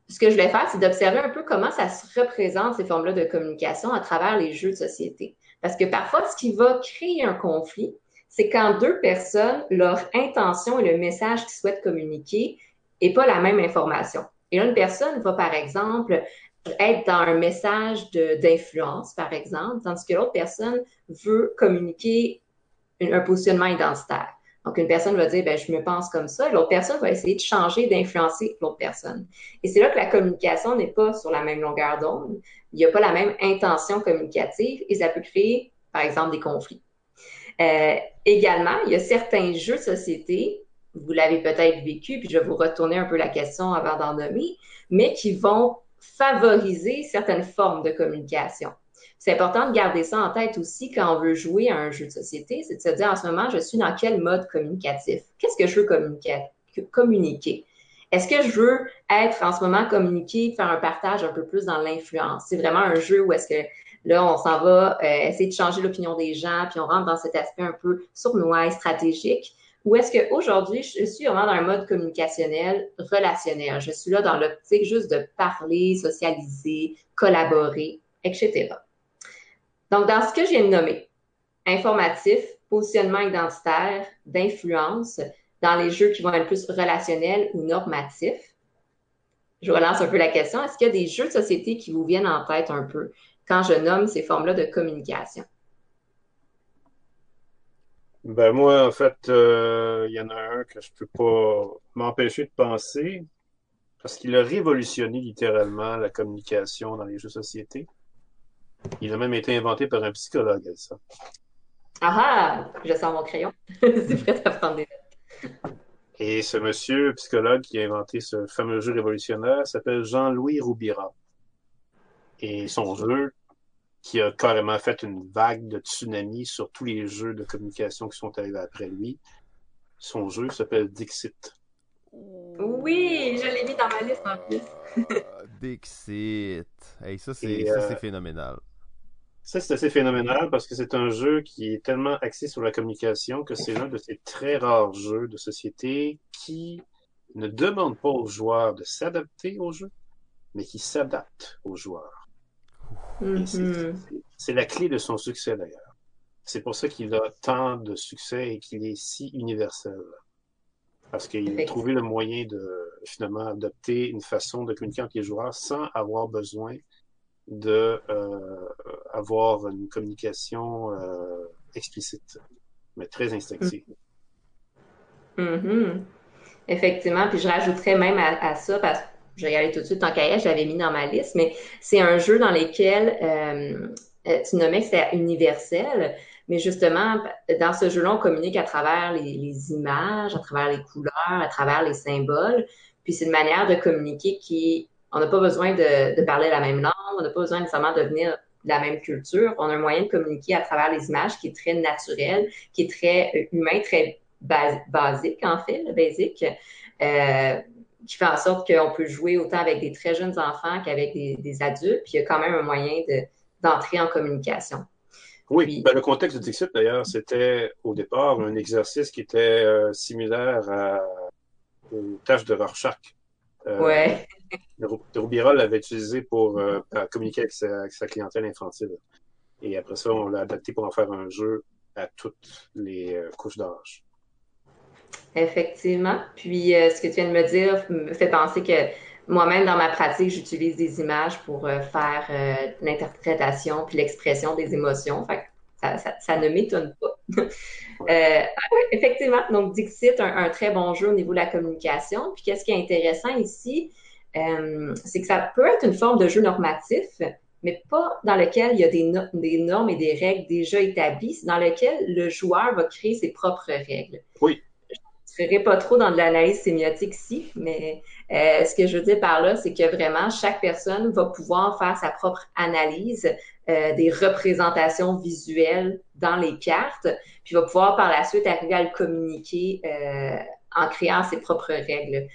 ce que je vais faire, c'est d'observer un peu comment ça se représente, ces formes-là de communication, à travers les jeux de société. Parce que parfois, ce qui va créer un conflit, c'est quand deux personnes, leur intention et le message qu'ils souhaitent communiquer n'est pas la même information. Et là, une personne va, par exemple, être dans un message d'influence, par exemple, tandis que l'autre personne veut communiquer un positionnement identitaire. Donc, une personne va dire, ben, je me pense comme ça, l'autre personne va essayer de changer, d'influencer l'autre personne. Et c'est là que la communication n'est pas sur la même longueur d'onde, il n'y a pas la même intention communicative et ça peut créer, par exemple, des conflits. Euh, également, il y a certains jeux de société, vous l'avez peut-être vécu, puis je vais vous retourner un peu la question avant d'en nommer, mais qui vont favoriser certaines formes de communication. C'est important de garder ça en tête aussi quand on veut jouer à un jeu de société, c'est de se dire en ce moment, je suis dans quel mode communicatif? Qu'est-ce que je veux communiquer? Est-ce que je veux être en ce moment communiquer, faire un partage un peu plus dans l'influence? C'est vraiment un jeu où est-ce que là, on s'en va euh, essayer de changer l'opinion des gens, puis on rentre dans cet aspect un peu sournois, stratégique? Ou est-ce qu'aujourd'hui, je suis vraiment dans un mode communicationnel, relationnel? Je suis là dans l'optique juste de parler, socialiser, collaborer, etc. Donc, dans ce que je viens de nommer, informatif, positionnement identitaire, d'influence, dans les jeux qui vont être plus relationnels ou normatifs, je relance un peu la question. Est-ce qu'il y a des jeux de société qui vous viennent en tête un peu quand je nomme ces formes-là de communication? Ben moi, en fait, euh, il y en a un que je peux pas m'empêcher de penser parce qu'il a révolutionné littéralement la communication dans les jeux de société. Il a même été inventé par un psychologue, ça. Ah ah! Je sens mon crayon. C'est prêt à prendre des notes. Et ce monsieur psychologue qui a inventé ce fameux jeu révolutionnaire s'appelle Jean-Louis Roubira. Et son jeu, qui a carrément fait une vague de tsunami sur tous les jeux de communication qui sont arrivés après lui, son jeu s'appelle Dixit. Oui, je l'ai mis dans ma liste en plus. Dixit. Hey, ça, c'est euh, phénoménal. Ça, c'est assez phénoménal parce que c'est un jeu qui est tellement axé sur la communication que c'est l'un de ces très rares jeux de société qui ne demande pas aux joueurs de s'adapter au jeu, mais qui s'adapte aux joueurs. Mm-hmm. C'est la clé de son succès d'ailleurs. C'est pour ça qu'il a tant de succès et qu'il est si universel. Parce qu'il a trouvé le moyen de finalement adopter une façon de communiquer avec les joueurs sans avoir besoin de euh, avoir une communication euh, explicite, mais très instinctive. Mm-hmm. Effectivement, puis je rajouterais même à, ça, parce que je vais aller tout de suite, en cahier, je l'avais mis dans ma liste, mais c'est un jeu dans lequel euh, euh, tu nommais que c'était universel, mais justement, dans ce jeu-là, on communique à travers les, les, images, à travers les couleurs, à travers les symboles, puis c'est une manière de communiquer qui on n'a pas besoin de, de, parler la même langue, on n'a pas besoin nécessairement de venir de la même culture. On a un moyen de communiquer à travers les images qui est très naturel, qui est très euh, humain, très basique en fait, basique, euh, qui fait en sorte qu'on peut jouer autant avec des très jeunes enfants qu'avec des, des, adultes, puis il y a quand même un moyen d'entrer en communication. Oui, ben, le contexte de Dixit, d'ailleurs, c'était au départ un exercice qui était euh, similaire à, aux tâches de Rorschach. Euh, ouais. Roubira l'avait utilisé pour euh, communiquer avec sa, clientèle infantile. Et après ça, on l'a adapté pour en faire un jeu à toutes les euh, couches d'âge. Effectivement. Puis, euh, ce que tu viens de me dire me fait penser que moi-même, dans ma pratique, j'utilise des images pour faire l'interprétation puis l'expression des émotions. Fait ça, ça, ne m'étonne pas. ah oui, effectivement. Donc, Dixit, un, un, très bon jeu au niveau de la communication. Puis, qu'est-ce qui est intéressant ici, euh, c'est que ça peut être une forme de jeu normatif, mais pas dans lequel il y a des, des normes et des règles déjà établies, c'est dans lequel le joueur va créer ses propres règles. Oui. Je ne serai pas trop dans de l'analyse sémiotique ici, mais euh, ce que je veux dire par là, c'est que vraiment, chaque personne va pouvoir faire sa propre analyse euh, des représentations visuelles dans les cartes, puis va pouvoir par la suite arriver à le communiquer en créant ses propres règles.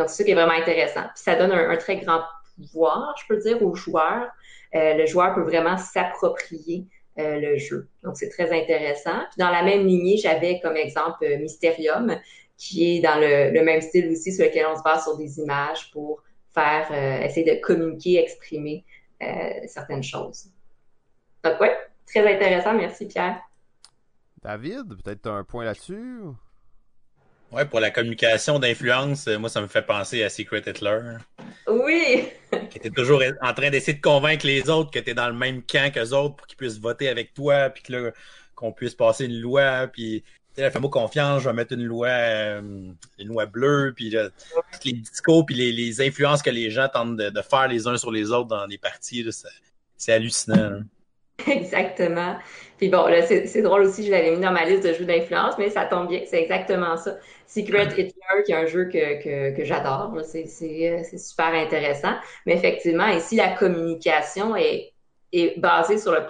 Donc, c'est ça qui est vraiment intéressant. Puis ça donne un, très grand pouvoir, je peux dire, aux joueurs. Euh, le joueur peut vraiment s'approprier euh, le jeu. Donc, c'est très intéressant. Puis dans la même lignée, j'avais comme exemple euh, Mysterium, qui est dans le, même style aussi, sur lequel on se base sur des images pour faire, essayer de communiquer, exprimer certaines choses. Donc, ouais, très intéressant. Merci, Pierre. David, peut-être un point là-dessus? Ouais, pour la communication d'influence, moi, ça me fait penser à Secret Hitler. Oui! qui était toujours en train d'essayer de convaincre les autres que tu es dans le même camp qu'eux autres pour qu'ils puissent voter avec toi, puis que là, qu'on puisse passer une loi, puis fais-moi confiance, je vais mettre une loi, euh, une loi bleue, puis les discours, puis les, influences que les gens tentent de, faire les uns sur les autres dans les partis, c'est hallucinant. Exactement. Puis bon, là, c'est drôle aussi, je l'avais mis dans ma liste de jeux d'influence, mais ça tombe bien, c'est exactement ça. Secret Hitler, qui est un jeu que, que, que j'adore, c'est super intéressant. Mais effectivement, ici, la communication est, est basée sur le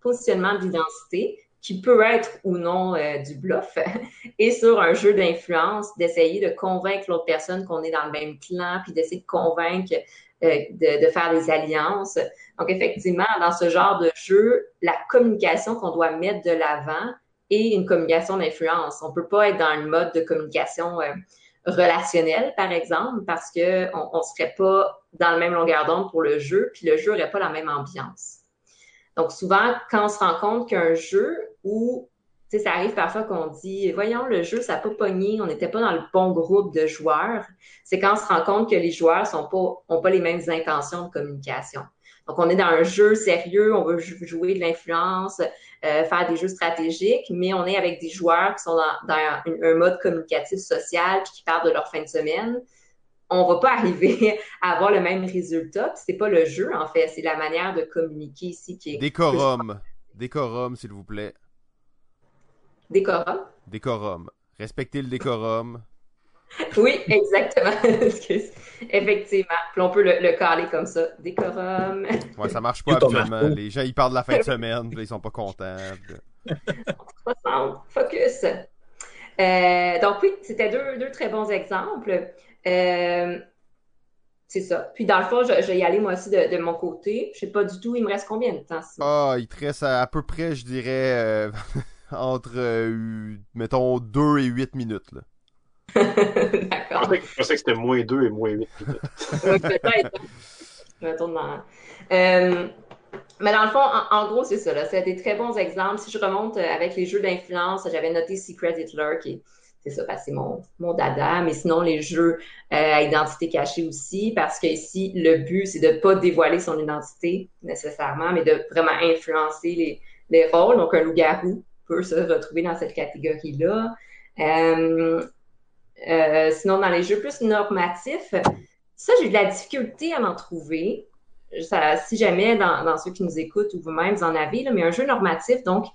positionnement d'identité, qui peut être ou non euh, du bluff, et sur un jeu d'influence, d'essayer de convaincre l'autre personne qu'on est dans le même clan, puis d'essayer de convaincre euh, de, de, faire des alliances. Donc, effectivement, dans ce genre de jeu, la communication qu'on doit mettre de l'avant est une communication d'influence. On peut pas être dans le mode de communication euh, relationnelle, par exemple, parce que on, serait pas dans le même longueur d'onde pour le jeu, puis le jeu n'aurait pas la même ambiance. Donc, souvent, quand on se rend compte qu'un jeu où sais, ça arrive parfois qu'on dit, voyons, le jeu, ça n'a pas pogné, on n'était pas dans le bon groupe de joueurs. C'est quand on se rend compte que les joueurs sont pas, ont pas les mêmes intentions de communication. Donc, on est dans un jeu sérieux, on veut jouer de l'influence, euh, faire des jeux stratégiques, mais on est avec des joueurs qui sont dans, un, mode communicatif social puis qui parlent de leur fin de semaine. On va pas arriver à avoir le même résultat. C'est pas le jeu, en fait, c'est la manière de communiquer ici qui est. Décorum. Décorum, s'il vous plaît. Décorum. Décorum. Respectez le décorum. oui, exactement. Effectivement. Puis on peut le, caler comme ça. Décorum. Ouais, ça marche pas habituellement. Les gens, ils parlent de la fin de semaine, puis ils sont pas contents. Focus. Euh, donc oui, c'était deux, deux, très bons exemples. Euh, c'est ça. Puis dans le fond, je, vais y aller moi aussi de, mon côté. Je sais pas du tout, il me reste combien de temps? Ah, il te reste à, peu près, je dirais, euh, entre, euh, mettons, 2 et 8 minutes. Là. D'accord. Je pensais que c'était moins 2 et moins 8 minutes. Peut-être. Euh, mais dans le fond, en, gros, c'est ça. C'est des très bons exemples. Si je remonte euh, avec les jeux d'influence, j'avais noté Secret Hitler, qui c'est ça, c'est mon, mon dada, mais sinon les jeux à identité cachée aussi, parce que ici, le but, c'est de ne pas dévoiler son identité nécessairement, mais de vraiment influencer les, les rôles. Donc, un loup-garou, peut se retrouver dans cette catégorie-là. Euh, euh, sinon, dans les jeux plus normatifs, ça, j'ai de la difficulté à m'en trouver. Si jamais dans, ceux qui nous écoutent ou vous-même, vous en avez, mais un jeu normatif, donc,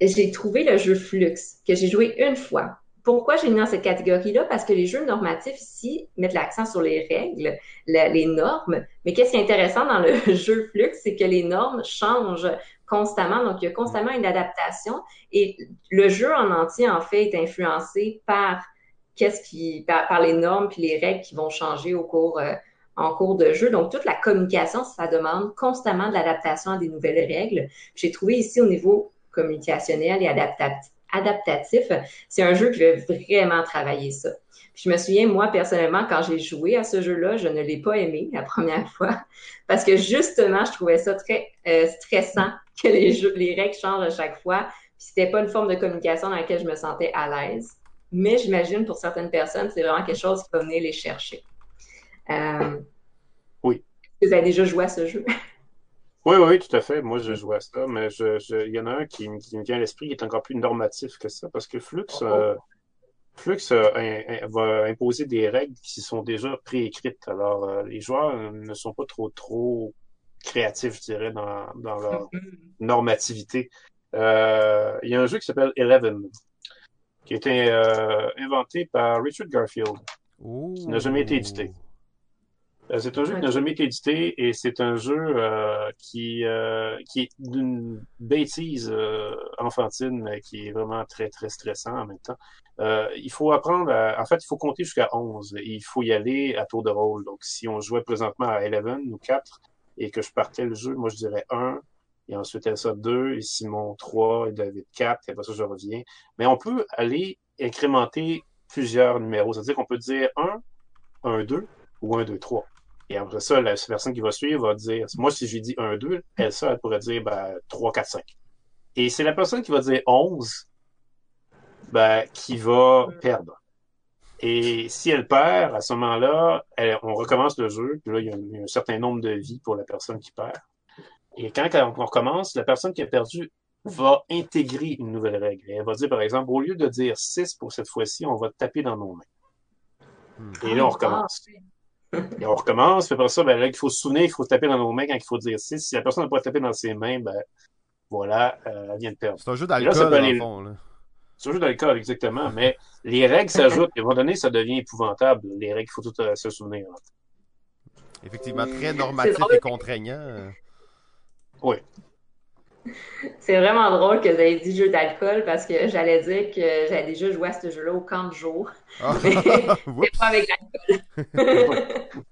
j'ai trouvé le jeu Flux, que j'ai joué une fois. Pourquoi j'ai mis dans cette catégorie-là? Parce que les jeux normatifs ici mettent l'accent sur les règles, les normes. Mais qu'est-ce qui est intéressant dans le jeu Flux, c'est que les normes changent constamment. Donc, il y a constamment une adaptation et le jeu en entier, en fait, est influencé par qu'est-ce qui, par, les normes puis les règles qui vont changer au cours, euh, en cours de jeu. Donc, toute la communication, ça demande constamment de l'adaptation à des nouvelles règles. J'ai trouvé ici au niveau communicationnel et adaptatif, c'est un jeu que je vais vraiment travailler ça. je me souviens, moi, personnellement, quand j'ai joué à ce jeu-là, je ne l'ai pas aimé la première fois parce que justement, je trouvais ça très euh, stressant que les, jeux, les règles changent à chaque fois. C'était pas une forme de communication dans laquelle je me sentais à l'aise. Mais j'imagine pour certaines personnes, c'est vraiment quelque chose qui va venir les chercher. Euh, oui. Vous avez déjà joué à ce jeu? Oui, oui, tout à fait. Moi, je joue à ça, mais il y en a un qui, me vient à l'esprit qui est encore plus normatif que ça, parce que Flux, oh. euh, Flux euh, va imposer des règles qui sont déjà préécrites. Alors, les joueurs ne sont pas trop, trop créatifs, je dirais, dans, dans leur mm-hmm. normativité. Euh, il y a un jeu qui s'appelle Eleven, qui a été euh, inventé par Richard Garfield, qui n'a jamais été édité. Euh, c'est un jeu qui n'a jamais été édité et c'est un jeu euh, qui, euh, qui est d'une bêtise euh, enfantine, mais qui est vraiment très, très stressant en même temps. Euh, il faut apprendre à... En fait, il faut compter jusqu'à 11 et il faut y aller à tour de rôle. Donc, si on jouait présentement à 11 ou 4 et que je partais le jeu, moi, je dirais 1 et ensuite Elsa 2 et Simon 3 et David 4 et après ça, je reviens. Mais on peut aller incrémenter plusieurs numéros. C'est-à-dire qu'on peut dire 1, 1, 2 ou 1, 2, 3. Et après ça, la personne qui va suivre va dire, moi, si je lui dis 1, 2, elle, ça, elle pourrait dire ben, 3, 4, 5. Et c'est la personne qui va dire 11 ben, qui va perdre. Et si elle perd, à ce moment-là, elle- on recommence le jeu. Puis là, il y, a un, il y a un certain nombre de vies pour la personne qui perd. Et quand on recommence, la personne qui a perdu va intégrer une nouvelle règle. Et elle va dire, par exemple, au lieu de dire 6 pour cette fois-ci, on va taper dans nos mains. Hmm. Et là, on recommence. Et on recommence, puis après ça, ben là, il faut se souvenir, il faut taper dans nos mains quand il faut dire 6. Si la personne n'a pas tapé dans ses mains, ben voilà, euh, elle vient de perdre. C'est un jeu là, ça d'alcool, aller- le fond. Là. C'est un jeu d'alcool, exactement, mais les règles s'ajoutent. Et à un moment donné, ça devient épouvantable. Les règles, il faut tout euh, se souvenir. Effectivement, très normatif et contraignant. Oui. C'est vraiment drôle que vous ayez dit jeu d'alcool parce que j'allais dire que j'avais déjà joué à ce jeu-là au camp de jour. Ah. Mais c'est pas avec l'alcool.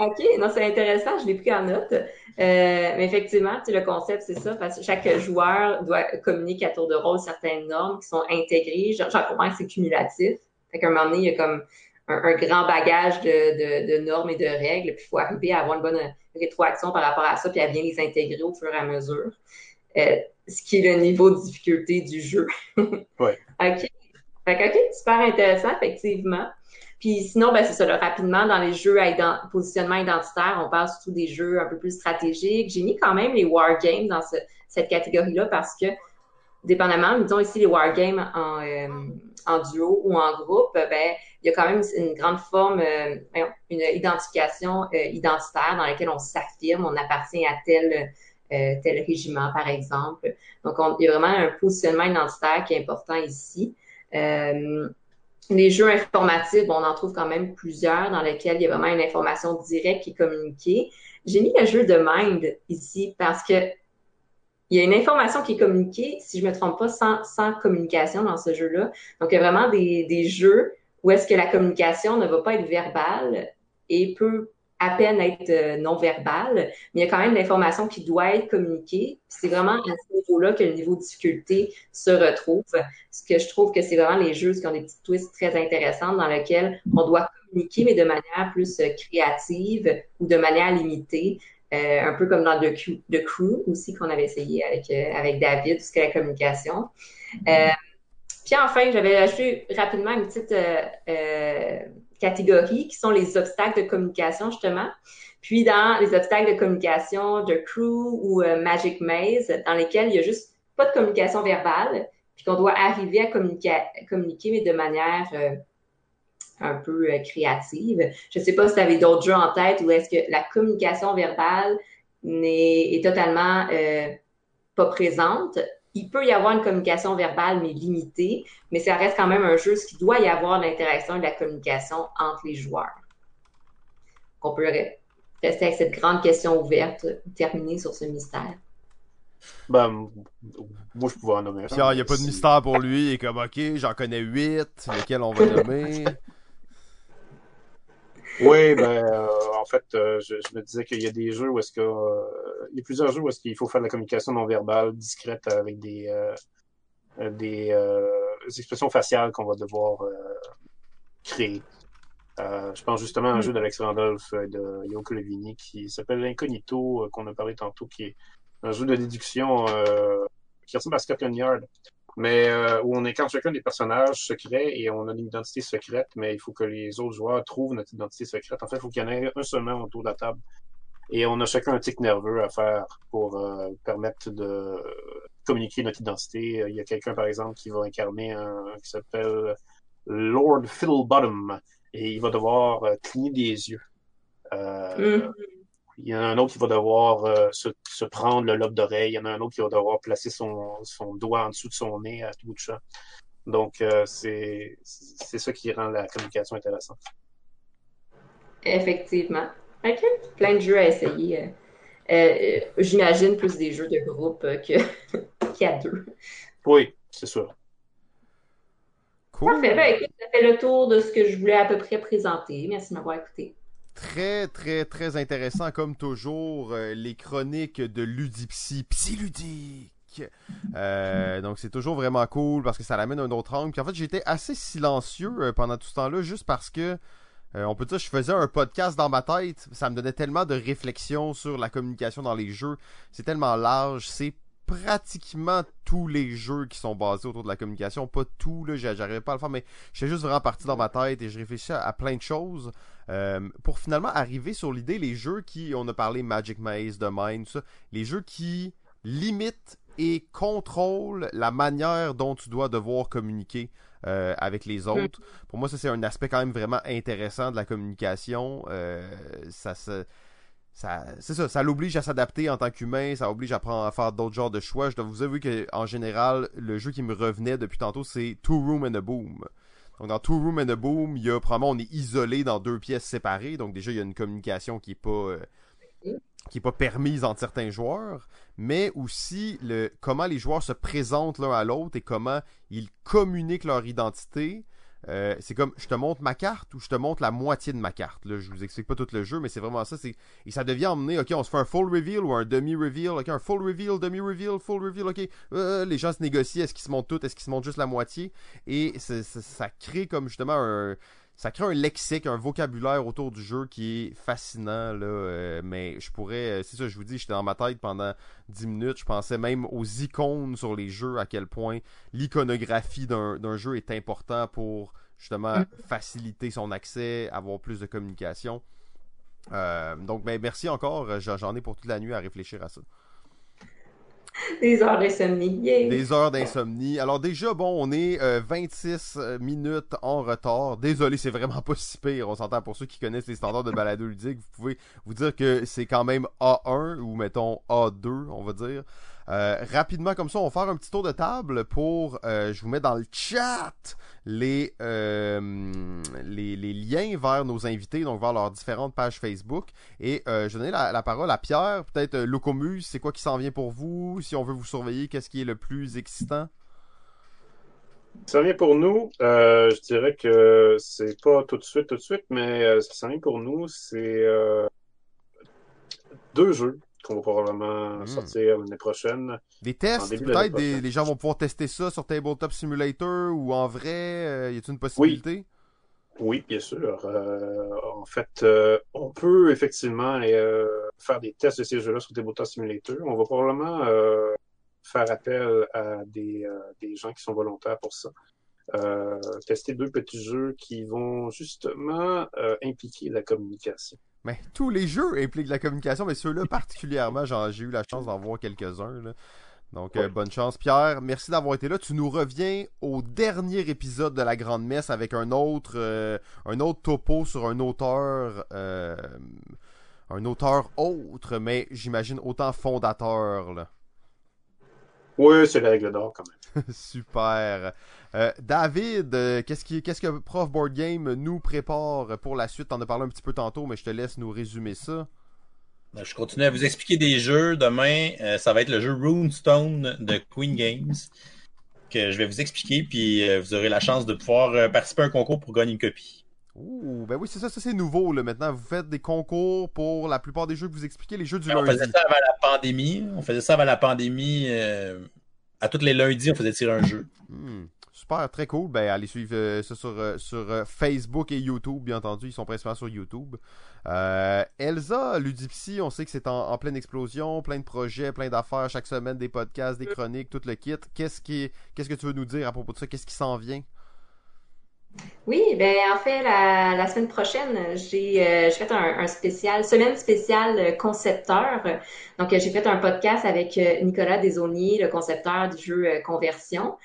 OK, non, c'est intéressant, je l'ai pris en note. Euh, mais effectivement, tu sais, le concept, c'est ça, parce que chaque joueur doit communiquer à tour de rôle certaines normes qui sont intégrées. J'en comprends que c'est cumulatif. Fait qu'à un moment donné, il y a comme un, un grand bagage de, de, de normes et de règles, puis il faut arriver à avoir une bonne rétroaction par rapport à ça, puis à bien les intégrer au fur et à mesure. Euh, ce qui est le niveau de difficulté du jeu. Ouais. OK. Fait que, OK, super intéressant, effectivement. Puis sinon, ben, c'est ça, là, rapidement, dans les jeux à ident- positionnement identitaire, on parle surtout des jeux un peu plus stratégiques. J'ai mis quand même les wargames dans ce- cette catégorie-là parce que, dépendamment, disons ici les wargames en, euh, en duo ou en groupe, ben, il y a quand même une grande forme, euh, une identification euh, identitaire dans laquelle on s'affirme, on appartient à tel, euh, tel régiment, par exemple. Donc, on- il y a vraiment un positionnement identitaire qui est important ici. Euh, les jeux informatifs, bon, on en trouve quand même plusieurs dans lesquels il y a vraiment une information directe qui est communiquée. J'ai mis le jeu de Mind ici parce que il y a une information qui est communiquée, si je me trompe pas, sans, communication dans ce jeu-là. Donc, il y a vraiment des, des jeux où est-ce que la communication ne va pas être verbale et peut à peine être euh, non verbale, mais il y a quand même l'information qui doit être communiquée. C'est vraiment à ce niveau-là que le niveau de difficulté se retrouve. Ce que je trouve que c'est vraiment les jeux qui ont des petites twists très intéressantes dans lesquels on doit communiquer, mais de manière plus euh, créative ou de manière limitée. Euh, un peu comme dans The Crew, aussi qu'on avait essayé avec, euh, avec David, est la communication. Euh, puis enfin, j'avais ajouté rapidement une petite euh, euh, catégorie qui sont les obstacles de communication, justement. Puis dans les obstacles de communication de Crew ou euh, Magic Maze, dans lesquels il y a juste pas de communication verbale, puis qu'on doit arriver à communiquer, communiquer mais de manière euh, un peu euh, créative. Je sais pas si tu avais d'autres jeux en tête ou est-ce que la communication verbale n'est, est totalement euh, pas présente. Il peut y avoir une communication verbale, mais limitée, mais ça reste quand même un jeu, ce qui doit y avoir de l'interaction et de la communication entre les joueurs. On peut re- rester avec cette grande question ouverte, terminer sur ce mystère. Ben, moi, je pouvais en nommer un. Il n'y a pas de mystère pour lui. Il est comme, ok, j'en connais 8, lesquels on va nommer? Oui, ben, euh, en fait, euh, je, je me disais qu'il y a des jeux où est-ce que, euh, il y a plusieurs jeux où est-ce qu'il faut faire de la communication non verbale, discrète, avec des, euh, euh, des, euh, des expressions faciales qu'on va devoir euh, créer. Euh, je pense justement à un jeu d'Alex Randolph euh, de Yoko Levini qui s'appelle Incognito, euh, qu'on a parlé tantôt, qui est un jeu de déduction euh, qui ressemble à Scotland Yard, mais euh, où on incarne chacun des personnages secrets et on a une identité secrète, mais il faut que les autres joueurs trouvent notre identité secrète. En fait, il faut qu'il y en ait un seulement autour de la table. Et on a chacun un tic nerveux à faire pour euh, permettre de communiquer notre identité. Il y a quelqu'un, par exemple, qui va incarner un qui s'appelle Lord Fiddlebottom et il va devoir euh, cligner des yeux. Euh, Mhm. Il y en a un autre qui va devoir euh, se, se prendre le lobe d'oreille. Il y en a un autre qui va devoir placer son, son doigt en dessous de son nez à tout bout de champ. Donc, euh, c'est c'est ça qui rend la communication intéressante. Effectivement. OK. Plein de jeux à essayer. Euh, j'imagine plus des jeux de groupe que qu'il y a deux. Oui, c'est ça. Cool. Parfait. Ben, écoute, ça fait le tour de ce que je voulais à peu près présenter. Merci de m'avoir écouté. Très, très, très intéressant, comme toujours, euh, les chroniques de Ludipsy, Psyludique. Euh, donc c'est toujours vraiment cool parce que ça l'amène un autre angle. Puis en fait, j'étais assez silencieux euh, pendant tout ce temps-là, juste parce que on peut dire je faisais un podcast dans ma tête. Ça me donnait tellement de réflexion sur la communication dans les jeux. C'est tellement large. C'est pratiquement tous les jeux qui sont basés autour de la communication. Pas tout, là, j'arrivais pas à le faire, mais j'étais juste vraiment parti dans ma tête et je réfléchissais à, plein de choses euh, pour finalement arriver sur l'idée, les jeux qui, on a parlé Magic Maze, The Mind, tout ça, les jeux qui limitent et contrôlent la manière dont tu dois devoir communiquer euh, avec les mm. autres. Pour moi, ça c'est un aspect quand même vraiment intéressant de la communication. Euh, ça se c'est ça, ça l'oblige à s'adapter en tant qu'humain, ça oblige à, prendre, à faire d'autres genres de choix. Je dois vous avouer que en général, le jeu qui me revenait depuis tantôt, c'est Two Room and a Boom. Donc dans Two Room and a Boom, il y a probablement on est isolé dans deux pièces séparées, donc déjà il y a une communication qui est pas euh, permise entre certains joueurs, mais aussi le comment les joueurs se présentent l'un à l'autre et comment ils communiquent leur identité. Euh, c'est comme je te montre ma carte ou je te montre la moitié de ma carte. Là, je vous explique pas tout le jeu, mais c'est vraiment ça. Et ça devient emmené, ok, on se fait un full reveal ou un demi-reveal, ok, un full reveal, demi-reveal, full reveal, ok. Euh, les gens se négocient, est-ce qu'ils se montrent tout, est-ce qu'ils se montrent juste la moitié. Et ça crée comme justement un, ça crée un lexique, un vocabulaire autour du jeu qui est fascinant, là. Euh, mais je pourrais, euh, c'est ça, je vous dis, j'étais dans ma tête pendant 10 minutes. Je pensais même aux icônes sur les jeux, à quel point l'iconographie d'un jeu est important pour justement mm. faciliter son accès, avoir plus de communication. Euh, donc, ben, merci encore. J'en ai pour toute la nuit à réfléchir à ça. Des heures d'insomnie. Des heures d'insomnie. Alors déjà, bon, on est 26 euh, euh, minutes en retard. Désolé, c'est vraiment pas si pire. On s'entend pour ceux qui connaissent les standards de balado ludique. Vous pouvez vous dire que c'est quand même A1 ou mettons A2, on va dire. Euh, rapidement comme ça, on va faire un petit tour de table pour, euh, je vous mets dans le chat les, euh, les, liens vers nos invités, donc vers leurs différentes pages Facebook. Et je vais donner la, parole à Pierre, peut-être Locomus, c'est quoi qui s'en vient pour vous? Si on veut vous surveiller, qu'est-ce qui est le plus excitant? Ça vient pour nous, je dirais que c'est pas tout de suite, tout de suite, mais ce qui s'en vient pour nous, c'est deux jeux qu'on va probablement hmm. sortir l'année prochaine. Des tests, peut-être les gens vont pouvoir tester ça sur Tabletop Simulator ou en vrai, euh, y a-t-il une possibilité? Oui. bien sûr. Euh, en fait, euh, on peut effectivement faire des tests de ces jeux-là sur Tabletop Simulator. On va probablement faire appel à des, des, gens qui sont volontaires pour ça. tester deux petits jeux qui vont justement impliquer la communication. Mais tous les jeux impliquent la communication, mais ceux-là particulièrement, j'ai eu la chance d'en voir quelques-uns. Donc, euh, bonne chance. Pierre, merci d'avoir été là. Tu nous reviens au dernier épisode de la Grande Messe avec un autre, euh, un autre topo sur un auteur, euh, un auteur autre, mais j'imagine autant fondateur. Là. Oui, c'est la règle d'or quand même. Super. Euh, David, euh, qu'est-ce, qu'est-ce que Prof Board Game nous prépare pour la suite? T'en as parlé un petit peu tantôt, mais je te laisse nous résumer ça. Ben, je continue à vous expliquer des jeux. Demain, euh, ça va être le jeu Runestone de Queen Games que je vais vous expliquer, puis vous aurez la chance de pouvoir participer à un concours pour gagner une copie. Ouh, ben oui, c'est ça, ça c'est nouveau là. Maintenant, vous faites des concours pour la plupart des jeux que vous expliquez, les jeux du lundi. On faisait ça avant la pandémie. On faisait ça avant la pandémie. à tous les lundis, on faisait tirer un jeu. Hmm. Super, très cool. Ben, allez suivre euh, ça sur, euh, euh, Facebook et YouTube, bien entendu. Ils sont principalement sur YouTube. Elsa, Ludipsy, on sait que c'est en, pleine explosion, plein de projets, plein d'affaires chaque semaine, des podcasts, des chroniques, tout le kit. Qu'est-ce que tu veux nous dire à propos de ça? Qu'est-ce qui s'en vient? Oui, ben en fait, la, semaine prochaine, j'ai fait un, spécial, semaine spéciale concepteur. Donc, j'ai fait un podcast avec Nicolas Desauniers, le concepteur du jeu Conversion,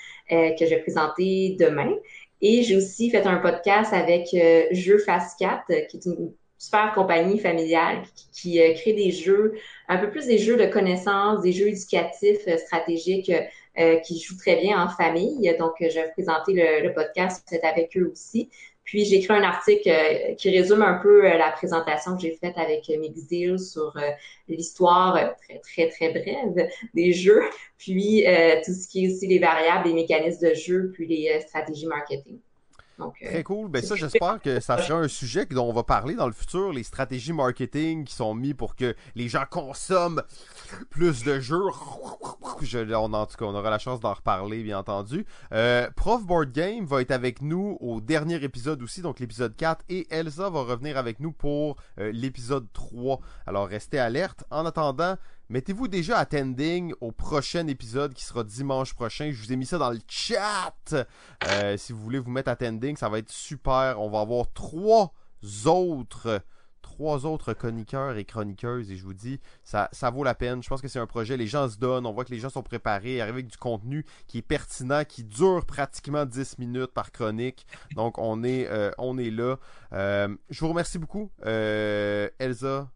que je vais présenter demain. Et j'ai aussi fait un podcast avec Jeu Fast 4, qui est une super compagnie familiale qui, crée des jeux, un peu plus des jeux de connaissances, des jeux éducatifs, stratégiques euh, qui jouent très bien en famille. Donc, je vais présenter le, le podcast avec eux aussi. Puis j'ai écrit un article euh, qui résume un peu euh, la présentation que j'ai faite avec Deal sur l'histoire très très très brève des jeux, puis tout ce qui est aussi les variables, les mécanismes de jeu, puis les stratégies marketing. Très cool. Ben ça, j'espère que ça sera un sujet dont on va parler dans le futur, les stratégies marketing qui sont mis pour que les gens consomment plus de jeux. Je, on, en tout cas, on aura la chance d'en reparler, bien entendu. Euh, Prof Board Game va être avec nous au dernier épisode aussi, donc l'épisode 4, et Elsa va revenir avec nous pour euh, l'épisode 3. Alors restez alerte. En attendant, Mettez-vous déjà attending au prochain épisode qui sera dimanche prochain. Je vous ai mis ça dans le chat. Euh, si vous voulez vous mettre attending, ça va être super. On va avoir trois autres trois autres chroniqueurs et chroniqueuses et je vous dis, ça, vaut la peine. Je pense que c'est un projet, les gens se donnent, on voit que les gens sont préparés, arrivent avec du contenu qui est pertinent, qui dure pratiquement 10 minutes par chronique. Donc on est, euh, on est là. Euh, je vous remercie beaucoup, Elsa,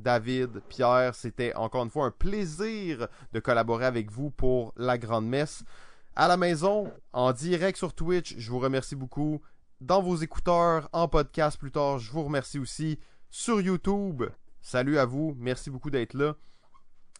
David, Pierre, c'était encore une fois un plaisir de collaborer avec vous pour la grande messe. À la maison, en direct sur Twitch, je vous remercie beaucoup. Dans vos écouteurs, en podcast plus tard, je vous remercie aussi. Sur YouTube, salut à vous, merci beaucoup d'être là.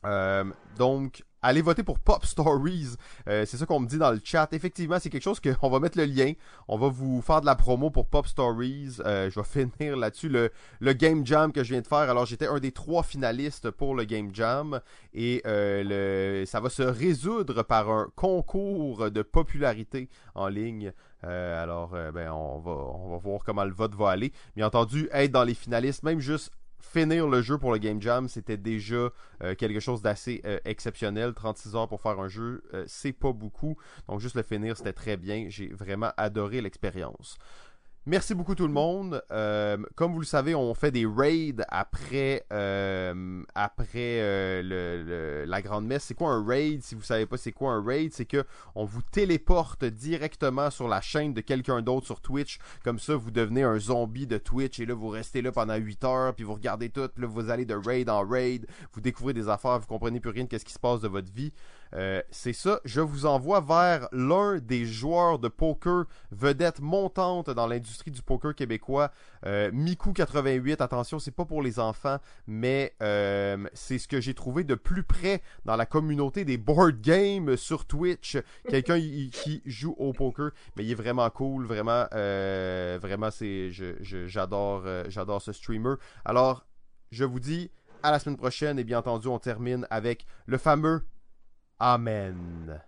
Euh, donc, allez voter pour Pop Stories. Euh, c'est ça qu'on me dit dans le chat. Effectivement, c'est quelque chose qu'on va mettre le lien. On va vous faire de la promo pour Pop Stories. Euh, je vais finir là-dessus le, le, Game Jam que je viens de faire. Alors, j'étais un des trois finalistes pour le Game Jam. Et le, ça va se résoudre par un concours de popularité en ligne. alors, ben, on va, on va voir comment le vote va aller. Bien entendu, être dans les finalistes, même juste finir le jeu pour le Game Jam, c'était déjà euh, quelque chose d'assez euh, exceptionnel. 36 heures pour faire un jeu, euh, c'est pas beaucoup. Donc juste le finir, c'était très bien. J'ai vraiment adoré l'expérience. Merci beaucoup tout le monde. Euh, comme vous le savez, on fait des raids après euh, après euh, la grande messe. C'est quoi un raid Si vous savez pas c'est quoi un raid, c'est que on vous téléporte directement sur la chaîne de quelqu'un d'autre sur Twitch. Comme ça, vous devenez un zombie de Twitch et là vous restez là pendant 8 heures puis vous regardez tout. Là vous allez de raid en raid, vous découvrez des affaires, vous comprenez plus rien de ce qui se passe de votre vie. Euh, c'est ça, je vous envoie vers l'un des joueurs de poker vedette montante dans l'industrie du poker québécois, euh, Miku88. Attention, c'est pas pour les enfants, mais euh, c'est ce que j'ai trouvé de plus près dans la communauté des board games sur Twitch. Quelqu'un qui joue au poker, mais il est vraiment cool, vraiment, vraiment, c'est, j'adore, j'adore ce streamer. Alors, je vous dis à la semaine prochaine et bien entendu, on termine avec le fameux Amen.